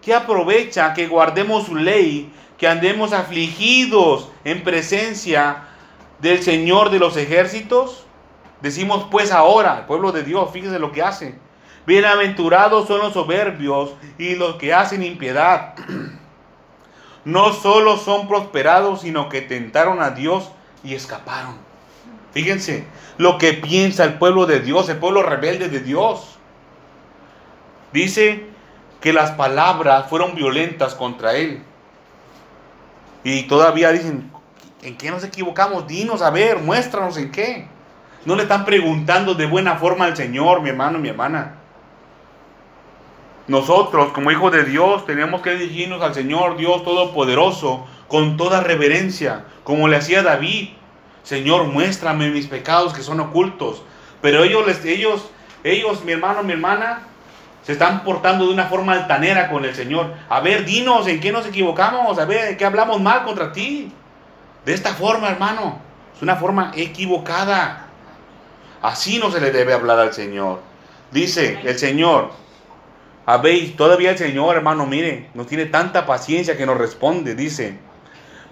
¿Qué aprovecha que guardemos su ley, que andemos afligidos en presencia del Señor de los ejércitos? Decimos pues ahora, el pueblo de Dios, fíjese lo que hace. Bienaventurados son los soberbios y los que hacen impiedad. (clears throat) No solo son prosperados, sino que tentaron a Dios y escaparon. Fíjense lo que piensa el pueblo de Dios, el pueblo rebelde de Dios. Dice que las palabras fueron violentas contra él. Y todavía dicen, ¿en qué nos equivocamos? Dinos, a ver, muéstranos en qué. No le están preguntando de buena forma al Señor, mi hermano, mi hermana. Nosotros, como hijos de Dios, tenemos que dirigirnos al Señor Dios Todopoderoso con toda reverencia, como le hacía David. Señor, muéstrame mis pecados que son ocultos. Pero ellos, ellos, ellos, mi hermano, mi hermana, se están portando de una forma altanera con el Señor. A ver, dinos en qué nos equivocamos, a ver, en qué hablamos mal contra ti. De esta forma, hermano, es una forma equivocada. Así no se le debe hablar al Señor. Dice el Señor, habéis, todavía el Señor, hermano, mire, no tiene tanta paciencia que nos responde, dice,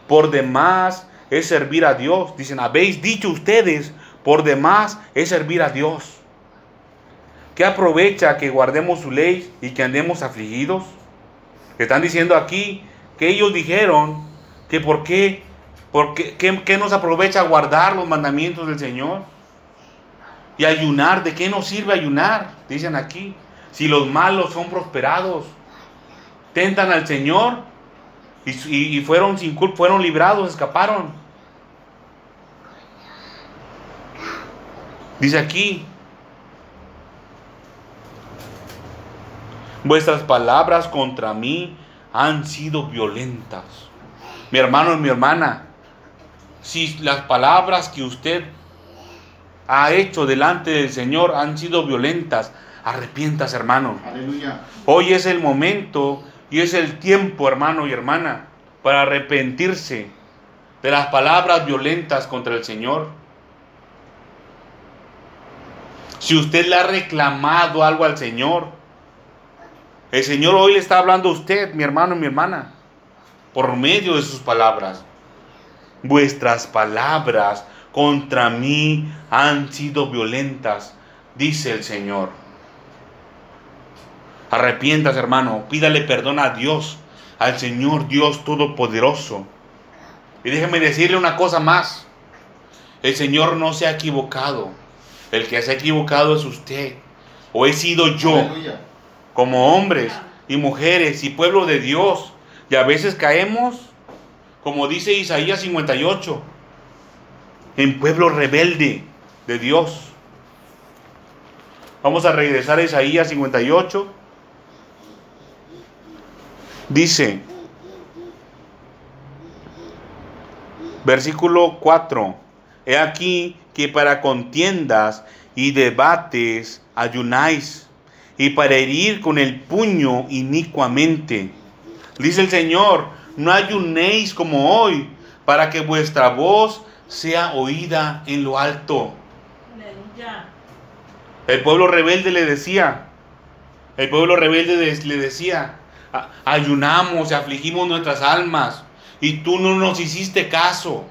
por demás es servir a Dios. Dicen, habéis dicho ustedes, por demás es servir a Dios. ¿Qué aprovecha que guardemos su ley y que andemos afligidos? Están diciendo aquí que ellos dijeron que por qué, por qué, qué nos aprovecha guardar los mandamientos del Señor y ayunar. ¿De qué nos sirve ayunar? Dicen aquí si los malos son prosperados, tentan al Señor y, fueron sin culpa, fueron librados, escaparon. Dice aquí, vuestras palabras contra mí han sido violentas. Mi hermano y mi hermana, si las palabras que usted ha hecho delante del Señor han sido violentas, Arrepientas, hermano. Hoy es el momento y es el tiempo, hermano y hermana, para arrepentirse de las palabras violentas contra el Señor. Si usted le ha reclamado algo al Señor, el Señor hoy le está hablando a usted, mi hermano y mi hermana, por medio de sus palabras. Vuestras palabras contra mí han sido violentas, dice el Señor. Arrepientas, hermano. Pídale perdón a Dios, al Señor Dios Todopoderoso. Y déjeme decirle una cosa más. El Señor no se ha equivocado. El que se ha equivocado es usted. O he sido yo. Como hombres y mujeres y pueblo de Dios. Y a veces caemos, como dice Isaías 58, en pueblo rebelde de Dios. Vamos a regresar a Isaías 58. Dice, versículo 4, he aquí que para contiendas y debates ayunáis, y para herir con el puño inicuamente. Dice el Señor, no ayunéis como hoy, para que vuestra voz sea oída en lo alto. El pueblo rebelde le decía, el pueblo rebelde le decía, ayunamos y afligimos nuestras almas y tú no nos hiciste caso.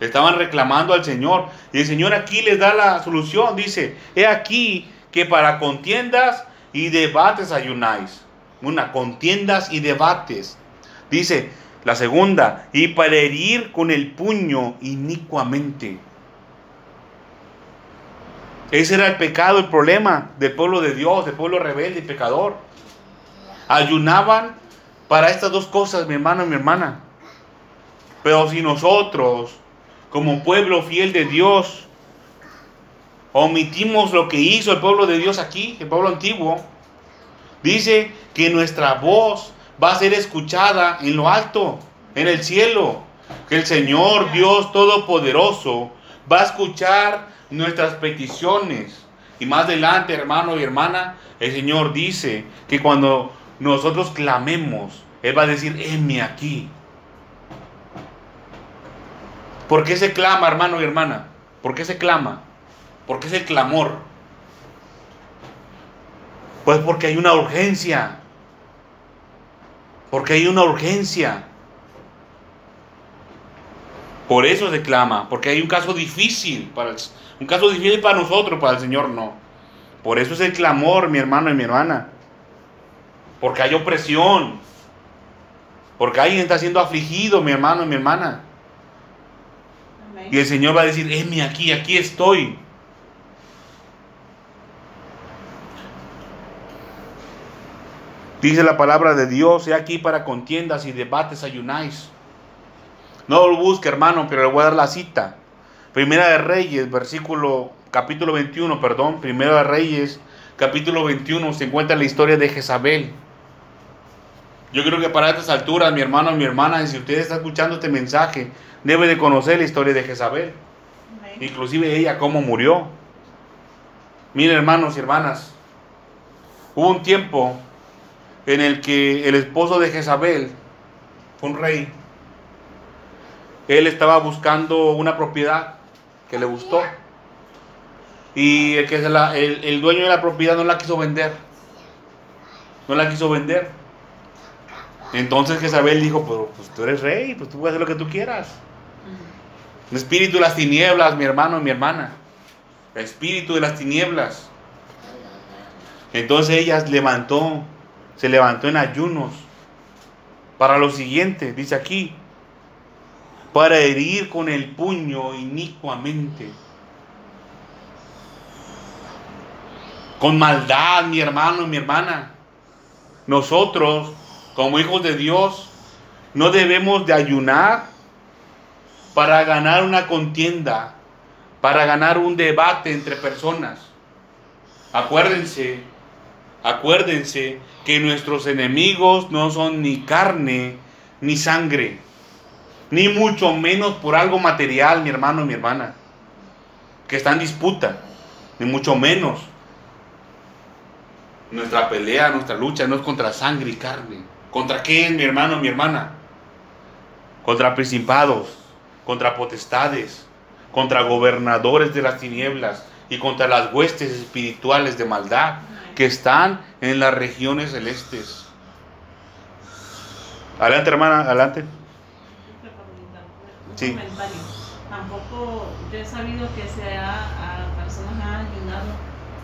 Estaban reclamando al Señor y el Señor aquí les da la solución. Dice, he aquí que para contiendas y debates ayunáis. Una, contiendas y debates. Dice la segunda, y para herir con el puño inicuamente. Ese era el pecado, el problema del pueblo de Dios, del pueblo rebelde y pecador ayunaban para estas dos cosas, mi hermano y mi hermana. Pero si nosotros, como pueblo fiel de Dios, omitimos lo que hizo el pueblo de Dios aquí, el pueblo antiguo, dice que nuestra voz va a ser escuchada en lo alto, en el cielo, que el Señor Dios Todopoderoso va a escuchar nuestras peticiones. Y más adelante, hermano y hermana, el Señor dice que cuando nosotros clamemos, Él va a decir, heme aquí. ¿Por qué se clama, hermano y hermana? ¿Por qué se clama? ¿Por qué es el clamor? Pues porque hay una urgencia. Porque hay una urgencia. Por eso se clama, porque hay un caso difícil, para un caso difícil para nosotros, para el Señor no. Por eso es el clamor, mi hermano y mi hermana. Porque hay opresión. Porque alguien está siendo afligido, mi hermano y mi hermana. Y el Señor va a decir, heme aquí, aquí estoy. Dice la palabra de Dios, he aquí para contiendas y debates ayunáis. No lo busque, hermano, pero le voy a dar la cita. Primera de Reyes, versículo, capítulo 21, perdón, Primera de Reyes, capítulo 21, se encuentra la historia de Jezabel. Yo creo que para estas alturas, mi hermano mi hermana, si usted está escuchando este mensaje, debe de conocer la historia de Jezabel. Inclusive ella, cómo murió. Miren, hermanos y hermanas, hubo un tiempo en el que el esposo de Jezabel un rey. Él estaba buscando una propiedad que le gustó. Y el, que el, dueño de la propiedad no la quiso vender. No la quiso vender. Entonces Jezabel dijo, pues, pues tú eres rey, pues tú puedes hacer lo que tú quieras. El espíritu de las tinieblas, mi hermano y mi hermana. El espíritu de las tinieblas. Entonces ella levantó se levantó en ayunos para lo siguiente, dice aquí, para herir con el puño inicuamente. Con maldad, mi hermano y mi hermana. Nosotros, como hijos de Dios, no debemos de ayunar para ganar una contienda, para ganar un debate entre personas. Acuérdense Acuérdense que nuestros enemigos no son ni carne ni sangre, ni mucho menos por algo material, mi hermano y mi hermana, que está en disputa, ni mucho menos. Nuestra pelea, nuestra lucha no es contra sangre y carne. ¿Contra qué, mi hermano mi hermana? Contra principados, contra potestades, contra gobernadores de las tinieblas y contra las huestes espirituales de maldad que están en las regiones celestes. Adelante, hermana, adelante. Sí. Tampoco yo he sabido que se ha, a personas han ayudado,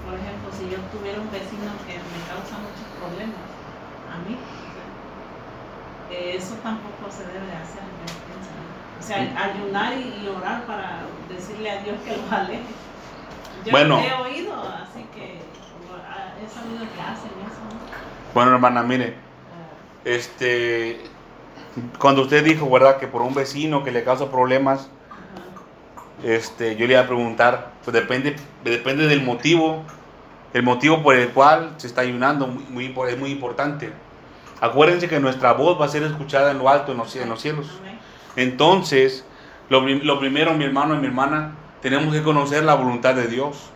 por ejemplo, si yo tuviera un vecino que me causa muchos problemas, a mí, eso tampoco se debe hacer, O sea, ayunar y, orar para decirle a Dios que lo aleje. Yo bueno, he oído, así que bueno, hermana, mire, este, cuando usted dijo, ¿verdad? Que por un vecino que le causa problemas, este, yo le iba a preguntar, pues depende, depende del motivo, el motivo por el cual se está ayunando, muy, es muy importante. Acuérdense que nuestra voz va a ser escuchada en lo alto, en los, cielos. Entonces, lo, primero, mi hermano y mi hermana, tenemos que conocer la voluntad de Dios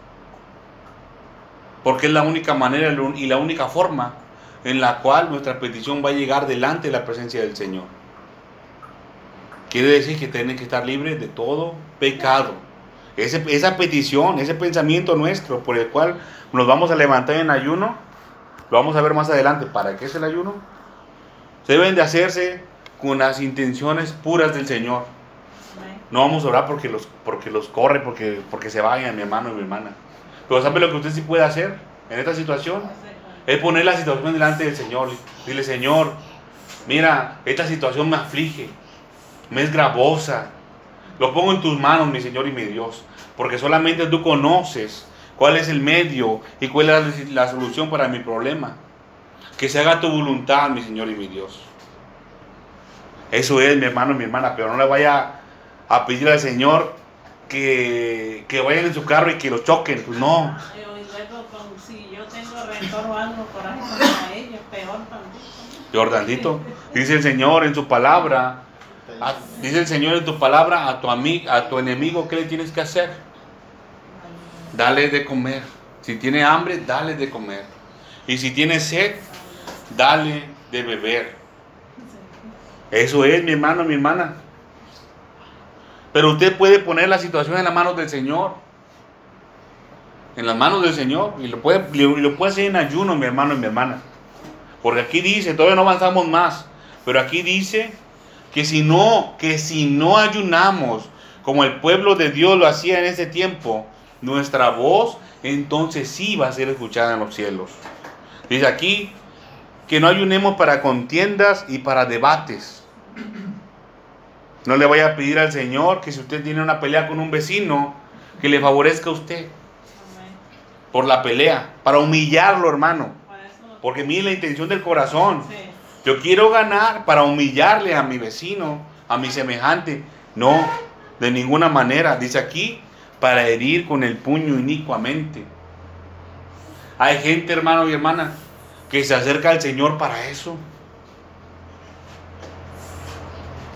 porque es la única manera y la única forma en la cual nuestra petición va a llegar delante de la presencia del Señor. Quiere decir que tiene que estar libre de todo pecado. esa petición, ese pensamiento nuestro por el cual nos vamos a levantar en ayuno, lo vamos a ver más adelante. ¿Para qué es el ayuno? Se deben de hacerse con las intenciones puras del Señor. No vamos a orar porque los, porque los corre, porque, porque se vayan, mi hermano y mi hermana. Pero ¿sabe lo que usted sí puede hacer en esta situación? Es poner la situación delante del Señor. Dile, Señor, mira, esta situación me aflige, me es gravosa. Lo pongo en tus manos, mi Señor y mi Dios. Porque solamente tú conoces cuál es el medio y cuál es la solución para mi problema. Que se haga tu voluntad, mi Señor y mi Dios. Eso es, mi hermano y mi hermana. Pero no le vaya a pedir al Señor que, que vayan en su carro y que lo choquen, pues no. Si yo tengo rencor o algo, contra ellos, peor tantito. Peor tantito. Dice el Señor en su palabra, dice el Señor en tu palabra a tu, amigo, a tu enemigo, ¿qué le tienes que hacer? Dale de comer. Si tiene hambre, dale de comer. Y si tiene sed, dale de beber. Eso es, mi hermano, mi hermana. Pero usted puede poner la situación en las manos del Señor. En las manos del Señor. Y lo puede, lo puede hacer en ayuno, mi hermano y mi hermana. Porque aquí dice, todavía no avanzamos más. Pero aquí dice que si no, que si no ayunamos como el pueblo de Dios lo hacía en ese tiempo, nuestra voz entonces sí va a ser escuchada en los cielos. Dice aquí que no ayunemos para contiendas y para debates. No le vaya a pedir al Señor que si usted tiene una pelea con un vecino, que le favorezca a usted por la pelea, para humillarlo, hermano. Porque mire la intención del corazón. Yo quiero ganar para humillarle a mi vecino, a mi semejante. No, de ninguna manera. Dice aquí, para herir con el puño inicuamente. Hay gente, hermano y hermana, que se acerca al Señor para eso.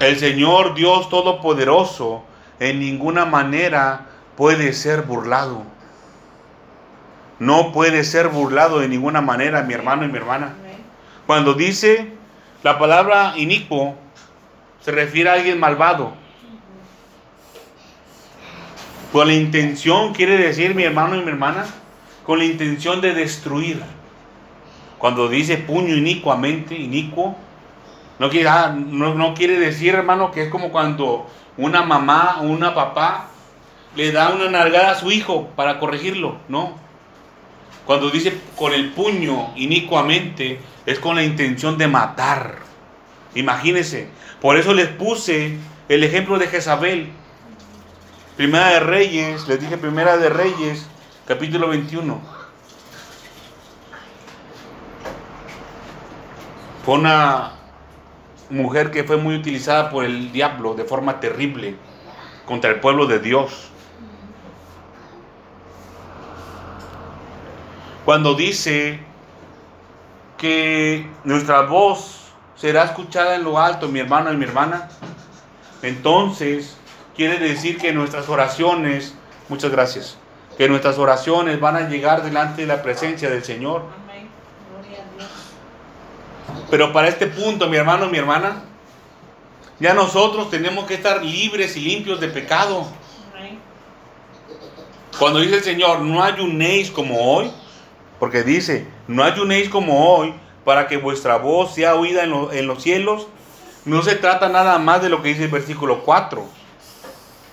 El Señor Dios Todopoderoso en ninguna manera puede ser burlado. No puede ser burlado de ninguna manera, mi hermano y mi hermana. Cuando dice la palabra inicuo, se refiere a alguien malvado. Con la intención, quiere decir mi hermano y mi hermana, con la intención de destruir. Cuando dice puño inicuamente, inicuo, no quiere, ah, no, no quiere decir, hermano, que es como cuando una mamá o una papá le da una nargada a su hijo para corregirlo, no. Cuando dice con el puño inicuamente, es con la intención de matar. Imagínense. Por eso les puse el ejemplo de Jezabel. Primera de Reyes, les dije Primera de Reyes, capítulo 21. Fue una mujer que fue muy utilizada por el diablo de forma terrible contra el pueblo de Dios. Cuando dice que nuestra voz será escuchada en lo alto, mi hermano y mi hermana, entonces quiere decir que nuestras oraciones, muchas gracias, que nuestras oraciones van a llegar delante de la presencia del Señor. Pero para este punto, mi hermano, mi hermana, ya nosotros tenemos que estar libres y limpios de pecado. Cuando dice el Señor, no ayunéis como hoy, porque dice, no ayunéis como hoy para que vuestra voz sea oída en, en los cielos, no se trata nada más de lo que dice el versículo 4.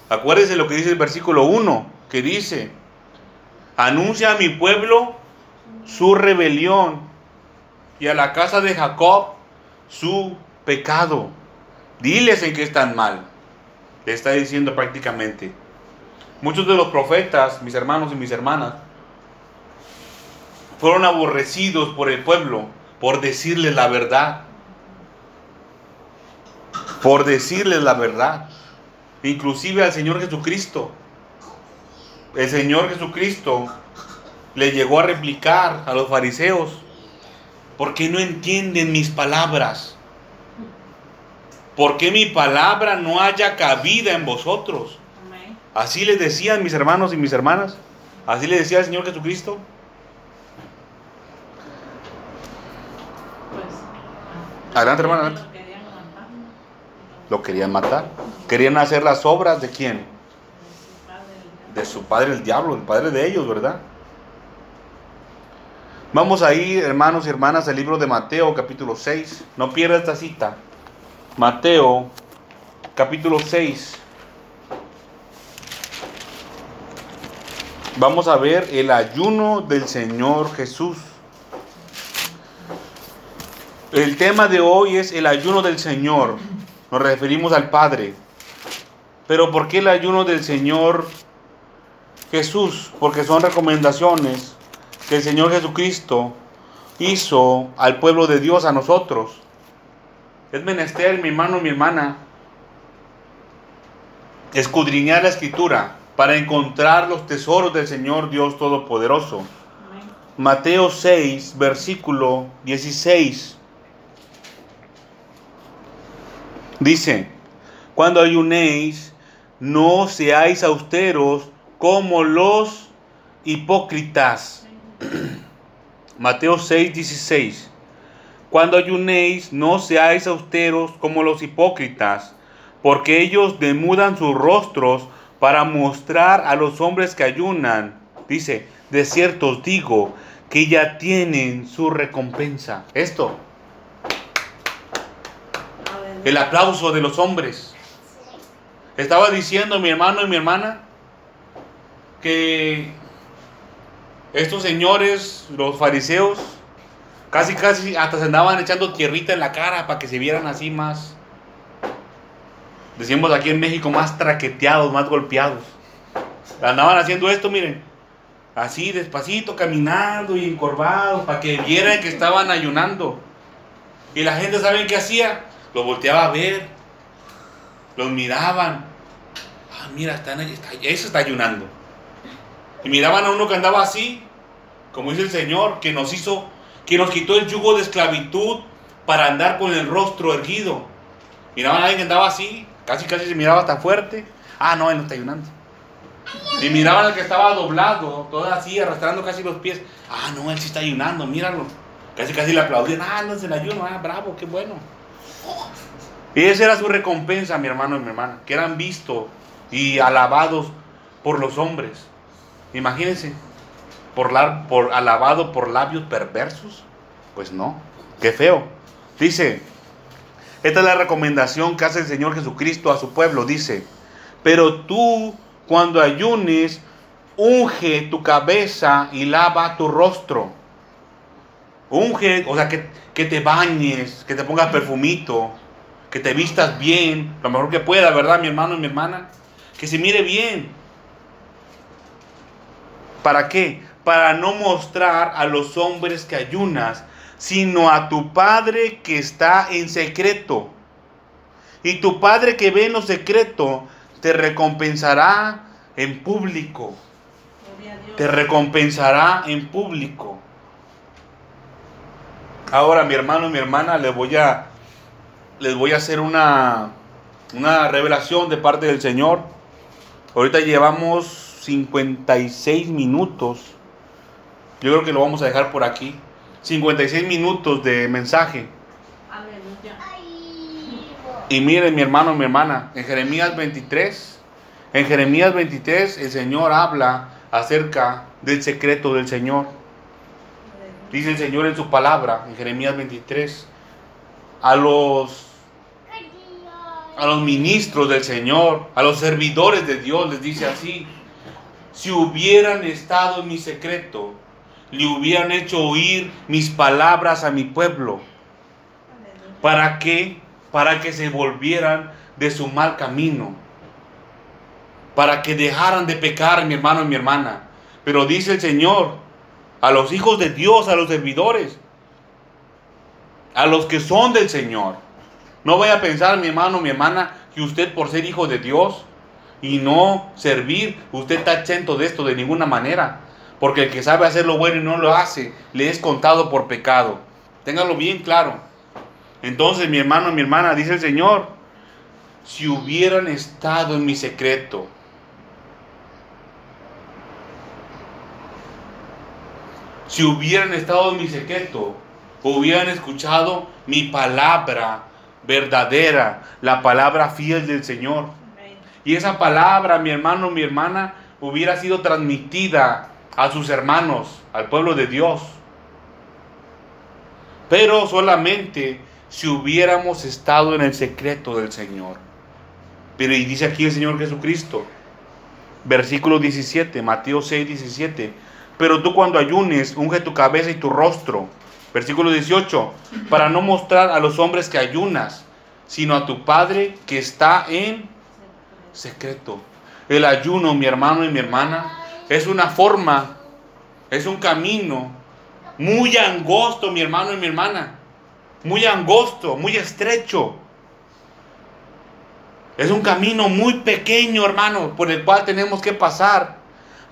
Acuérdense lo que dice el versículo 1, que dice, anuncia a mi pueblo su rebelión y a la casa de Jacob su pecado. Diles en qué están mal. Le está diciendo prácticamente. Muchos de los profetas, mis hermanos y mis hermanas, fueron aborrecidos por el pueblo por decirles la verdad. Por decirles la verdad. Inclusive al Señor Jesucristo. El Señor Jesucristo le llegó a replicar a los fariseos ¿Por qué no entienden mis palabras? ¿Por qué mi palabra no haya cabida en vosotros? Así les decían mis hermanos y mis hermanas. Así le decía el Señor Jesucristo. Pues, adelante, hermano, adelante. Lo querían matar. Querían hacer las obras de quién? De su padre el diablo, el padre de ellos, ¿verdad? Vamos a ir, hermanos y hermanas, al libro de Mateo, capítulo 6. No pierda esta cita. Mateo, capítulo 6. Vamos a ver el ayuno del Señor Jesús. El tema de hoy es el ayuno del Señor. Nos referimos al Padre. Pero ¿por qué el ayuno del Señor Jesús? Porque son recomendaciones que el Señor Jesucristo hizo al pueblo de Dios, a nosotros. Es menester, mi hermano, mi hermana, escudriñar la escritura para encontrar los tesoros del Señor Dios Todopoderoso. Mateo 6, versículo 16. Dice, cuando ayunéis, no seáis austeros como los hipócritas (clears throat) Mateo 6, 16. Cuando ayunéis, no seáis austeros como los hipócritas, porque ellos demudan sus rostros para mostrar a los hombres que ayunan. Dice, de cierto os digo que ya tienen su recompensa. Esto. El aplauso de los hombres. Estaba diciendo mi hermano y mi hermana que estos señores, los fariseos, casi casi hasta se andaban echando tierrita en la cara para que se vieran así más, decimos aquí en México, más traqueteados, más golpeados. Andaban haciendo esto, miren, así despacito, caminando y encorvados, para que vieran que estaban ayunando. Y la gente, ¿saben qué hacía? Los volteaba a ver, los miraban. Ah, mira, están, está, eso está ayunando. Y miraban a uno que andaba así, como dice el Señor, que nos hizo, que nos quitó el yugo de esclavitud para andar con el rostro erguido. Miraban a alguien que andaba así, casi casi se miraba hasta fuerte. Ah, no, él no está ayunando. Y miraban al que estaba doblado, todo así, arrastrando casi los pies. Ah, no, él sí está ayunando, míralo. Casi casi le aplaudían. Ah, no es el ayuno, ah, bravo, qué bueno. Y esa era su recompensa, mi hermano y mi hermana, que eran vistos y alabados por los hombres. Imagínense, por, por alabado por labios perversos. Pues no, qué feo. Dice, esta es la recomendación que hace el Señor Jesucristo a su pueblo. Dice, pero tú cuando ayunes, unge tu cabeza y lava tu rostro. Unge, o sea, que, que te bañes, que te pongas perfumito, que te vistas bien, lo mejor que pueda, ¿verdad, mi hermano y mi hermana? Que se mire bien. ¿Para qué? Para no mostrar a los hombres que ayunas, sino a tu Padre que está en secreto. Y tu Padre que ve en lo secreto te recompensará en público. Te recompensará en público. Ahora, mi hermano y mi hermana, les voy a, les voy a hacer una, una revelación de parte del Señor. Ahorita llevamos 56 minutos. Yo creo que lo vamos a dejar por aquí. 56 minutos de mensaje. Y miren, mi hermano, mi hermana, en Jeremías 23, en Jeremías 23 el Señor habla acerca del secreto del Señor. Dice el Señor en su palabra, en Jeremías 23, a los a los ministros del Señor, a los servidores de Dios, les dice así, si hubieran estado en mi secreto, le hubieran hecho oír mis palabras a mi pueblo, para que para que se volvieran de su mal camino, para que dejaran de pecar, mi hermano y mi hermana. Pero dice el Señor, a los hijos de Dios, a los servidores, a los que son del Señor. No vaya a pensar, mi hermano, mi hermana, que usted por ser hijo de Dios y no servir, usted está exento de esto de ninguna manera. Porque el que sabe hacer lo bueno y no lo hace, le es contado por pecado. Téngalo bien claro. Entonces, mi hermano, mi hermana, dice el Señor, si hubieran estado en mi secreto, si hubieran estado en mi secreto, hubieran escuchado mi palabra verdadera, la palabra fiel del Señor. Y esa palabra, mi hermano, mi hermana, hubiera sido transmitida a sus hermanos, al pueblo de Dios. Pero solamente si hubiéramos estado en el secreto del Señor. Pero y dice aquí el Señor Jesucristo, versículo 17, Mateo 6, 17. Pero tú cuando ayunes, unge tu cabeza y tu rostro. Versículo 18, para no mostrar a los hombres que ayunas, sino a tu Padre que está en secreto. El ayuno, mi hermano y mi hermana, es una forma, es un camino muy angosto, mi hermano y mi hermana muy angosto, muy estrecho. Es un camino muy pequeño, hermano, por el cual tenemos que pasar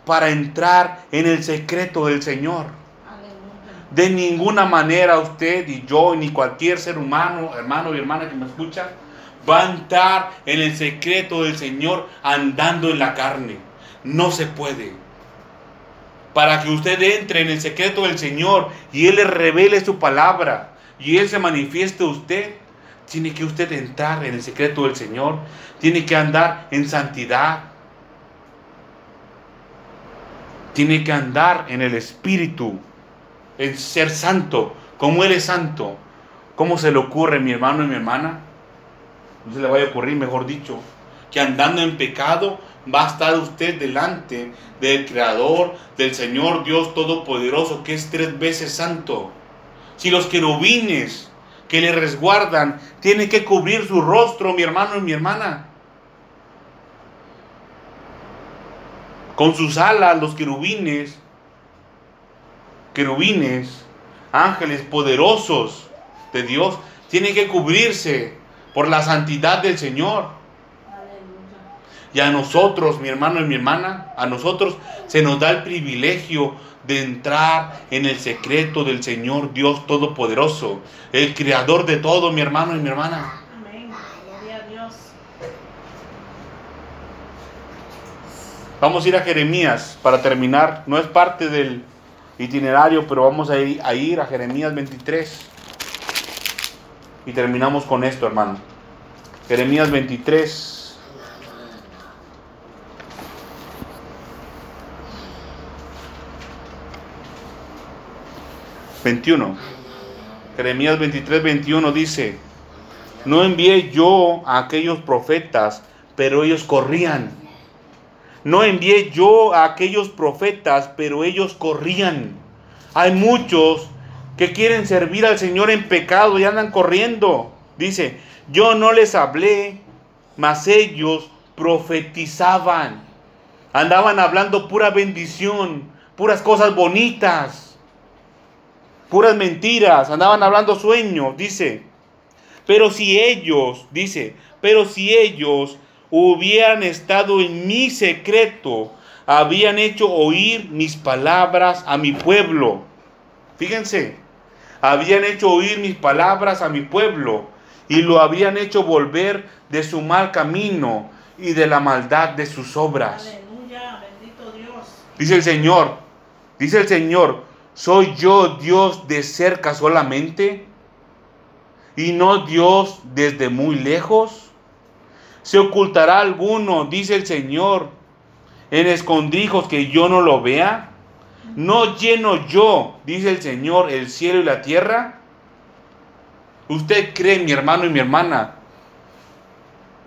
para entrar en el secreto del Señor. De ninguna manera usted y yo, ni cualquier ser humano, hermano y hermana que me escucha, va a entrar en el secreto del Señor andando en la carne. No se puede. Para que usted entre en el secreto del Señor y Él le revele su palabra, y Él se manifieste a usted, tiene que usted entrar en el secreto del Señor, tiene que andar en santidad, tiene que andar en el Espíritu, en ser santo, como Él es santo. ¿Cómo se le ocurre, mi hermano y mi hermana? no se le vaya a ocurrir, mejor dicho, que andando en pecado va a estar usted delante del Creador, del Señor Dios Todopoderoso, que es tres veces santo. Si los querubines que le resguardan tienen que cubrir su rostro, mi hermano y mi hermana, con sus alas, los querubines, querubines, ángeles poderosos de Dios, tienen que cubrirse por la santidad del Señor. Y a nosotros, mi hermano y mi hermana, a nosotros se nos da el privilegio de entrar en el secreto del Señor Dios Todopoderoso, el creador de todo, mi hermano y mi hermana. Amén. Gloria a Dios. Vamos a ir a Jeremías para terminar. No es parte del itinerario, pero vamos a ir a, Jeremías 23. Y terminamos con esto, hermano. Jeremías 23. ...21... Jeremías 23, 21 dice... No envié yo a aquellos profetas, pero ellos corrían. No envié yo a aquellos profetas, pero ellos corrían. Hay muchos que quieren servir al Señor en pecado y andan corriendo. Dice, yo no les hablé, mas ellos profetizaban. Andaban hablando pura bendición, puras cosas bonitas, puras mentiras. Andaban hablando sueños, dice. Pero si ellos, dice, pero si ellos hubieran estado en mi secreto, habían hecho oír mis palabras a mi pueblo. Fíjense, habían hecho oír mis palabras a mi pueblo y lo habían hecho volver de su mal camino y de la maldad de sus obras. Aleluya, bendito Dios. Dice el Señor, dice el Señor, ¿soy yo Dios de cerca solamente? ¿Y no Dios desde muy lejos? ¿Se ocultará alguno, dice el Señor, en escondrijos que yo no lo vea? ¿No lleno yo, dice el Señor, el cielo y la tierra? ¿Usted cree, mi hermano y mi hermana,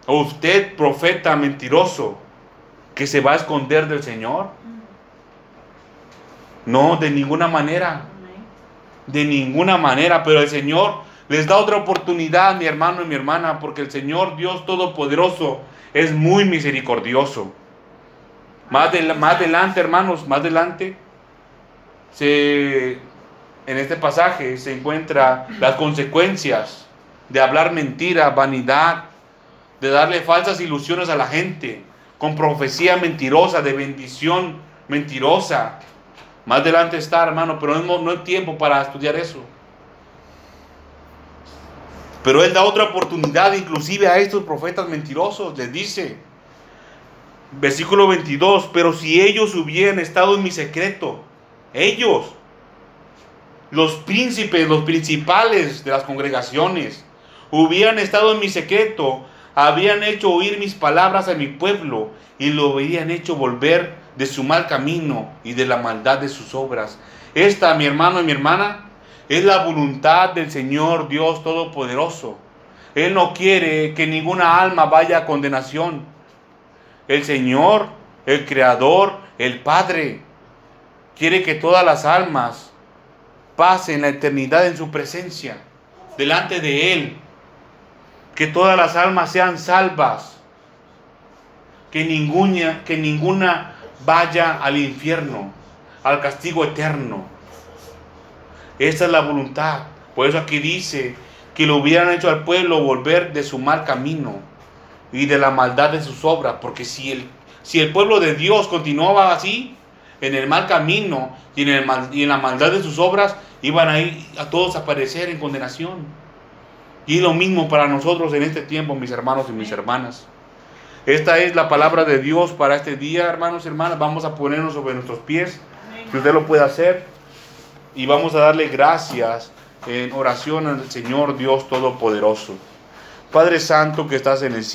o usted, profeta mentiroso, que se va a esconder del Señor? No, de ninguna manera. De ninguna manera, pero el Señor les da otra oportunidad, mi hermano y mi hermana, porque el Señor Dios Todopoderoso es muy misericordioso. Más, del- más adelante, hermanos, más adelante, se, en este pasaje se encuentra las consecuencias de hablar mentira, vanidad, de darle falsas ilusiones a la gente, con profecía mentirosa, de bendición mentirosa. Más adelante está, hermano, pero no, no hay tiempo para estudiar eso. Pero Él da otra oportunidad inclusive a estos profetas mentirosos. Les dice, versículo 22, pero si ellos hubieran estado en mi secreto, ellos, los príncipes, los principales de las congregaciones, hubieran estado en mi secreto, habían hecho oír mis palabras a mi pueblo y lo habrían hecho volver de su mal camino y de la maldad de sus obras. Esta, mi hermano y mi hermana, es la voluntad del Señor Dios Todopoderoso. Él no quiere que ninguna alma vaya a condenación. El Señor, el Creador, el Padre, quiere que todas las almas pasen la eternidad en su presencia, delante de Él. Que todas las almas sean salvas. Que ninguna, que ninguna vaya al infierno, al castigo eterno. Esa es la voluntad. Por eso aquí dice que lo hubieran hecho al pueblo volver de su mal camino y de la maldad de sus obras. Porque si el, si el pueblo de Dios continuaba así, en el mal camino y en, el mal- y en la maldad de sus obras, iban a ir a todos a perecer en condenación. Y lo mismo para nosotros en este tiempo, mis hermanos y mis hermanas. Esta es la palabra de Dios para este día, hermanos y hermanas. Vamos a ponernos sobre nuestros pies, que usted lo pueda hacer. Y vamos a darle gracias en oración al Señor Dios Todopoderoso. Padre Santo que estás en el cielo.